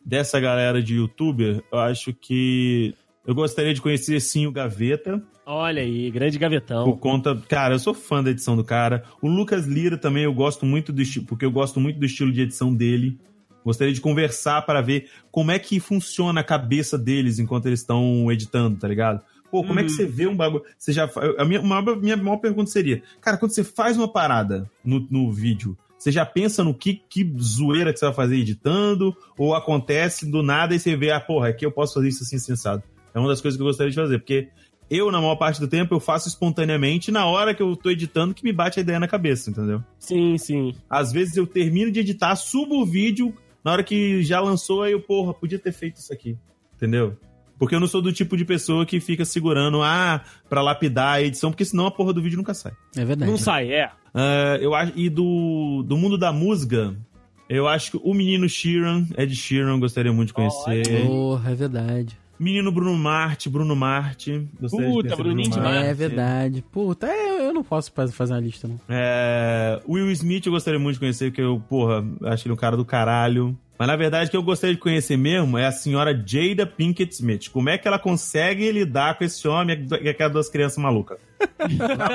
dessa galera de youtuber, eu acho que eu gostaria de conhecer sim o Gaveta. Olha aí, grande Por gavetão. conta. Cara, eu sou fã da edição do cara. O Lucas Lira também eu gosto muito do estilo. Porque eu gosto muito do estilo de edição dele. Gostaria de conversar para ver como é que funciona a cabeça deles enquanto eles estão editando, tá ligado? Pô, como é que Uhum. você vê um bagulho? Você já. A minha, uma, minha maior pergunta seria: Cara, quando você faz uma parada no, no vídeo, você já pensa no que, que zoeira que você vai fazer editando? Ou acontece do nada e você vê, ah, porra, aqui eu posso fazer isso assim, sensado? É uma das coisas que eu gostaria de fazer, porque eu, na maior parte do tempo, eu faço espontaneamente na hora que eu tô editando que me bate a ideia na cabeça, entendeu? Sim, sim. Às vezes eu termino de editar, subo o vídeo, na hora que já lançou, aí eu, porra, podia ter feito isso aqui, entendeu? Porque eu não sou do tipo de pessoa que fica segurando, ah, pra lapidar a edição, porque senão a porra do vídeo nunca sai. É verdade. Não sai, é. Ah, eu acho, e do, do mundo da música, eu acho que o menino Sheeran, Ed Sheeran, gostaria muito de conhecer. Porra, é verdade. Menino Bruno Marte, Bruno Marte. de Puta, Bruninho Bruno demais. Marte. É verdade. Puta, é, eu, não posso faz- fazer uma lista, não. É, Will Smith eu gostaria muito de conhecer, porque eu, porra, acho ele um cara do caralho. Mas na verdade, o que eu gostaria de conhecer mesmo é a senhora Jada Pinkett Smith. Como é que ela consegue lidar com esse homem e aquelas duas crianças malucas? [LAUGHS] a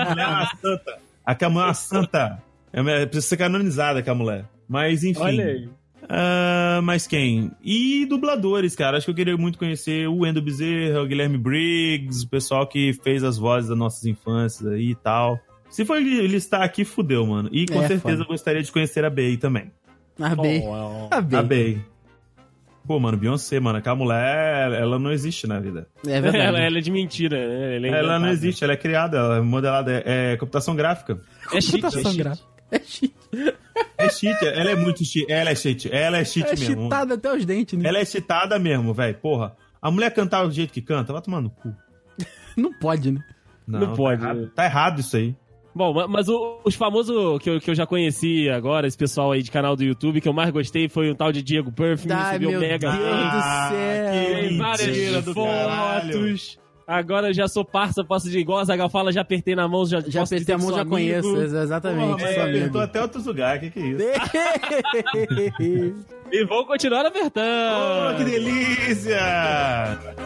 mulher é uma santa. Aquela mulher é uma santa. É, precisa ser canonizada aquela mulher. Mas enfim. Olha aí. Ah, mas quem? E dubladores, cara. Acho que eu queria muito conhecer o Endo Bezerra, o Guilherme Briggs, o pessoal que fez as vozes das nossas infâncias aí e tal. Se for li- listar aqui, fudeu, mano. E com É, certeza foda. eu gostaria de conhecer a Bey também. A B. Oh, A B. A Bey. Pô, mano, Beyoncé, mano. Aquela mulher, ela não existe na vida. É verdade. ela, ela é de mentira. né? Ela, é Ela não existe, ela é criada, ela é modelada, é, é computação gráfica. É chique, é Computação gráfica. É cheat. É cheat, ela é muito cheat. Ela é cheat, ela é cheat É mesmo. cheatada até os dentes, né? Ela é cheatada mesmo, velho. Porra. A mulher cantar do jeito que canta, vai tomar no cu. [LAUGHS] Não pode, né? Não pode, Tá errado, tá errado isso aí. Bom, ma- mas o- os famosos que eu, que eu já conheci agora, esse pessoal aí de canal do YouTube, que eu mais gostei foi um tal de Diego Perfum, Ai, subiu meu mega Deus do céu. Tem várias do caralho. Agora eu já sou parça, posso de igual a Zagal fala, já apertei na mão, já Já posso apertei dizer a mão, já amigo. conheço. ex- Exatamente, Porra, amigo. apertou até outros lugares, que que é isso? [LAUGHS] E vou continuar apertando. Oh, que delícia!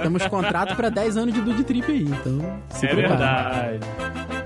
Temos contrato pra 10 anos de Dude Trip aí, então se É prepara. verdade.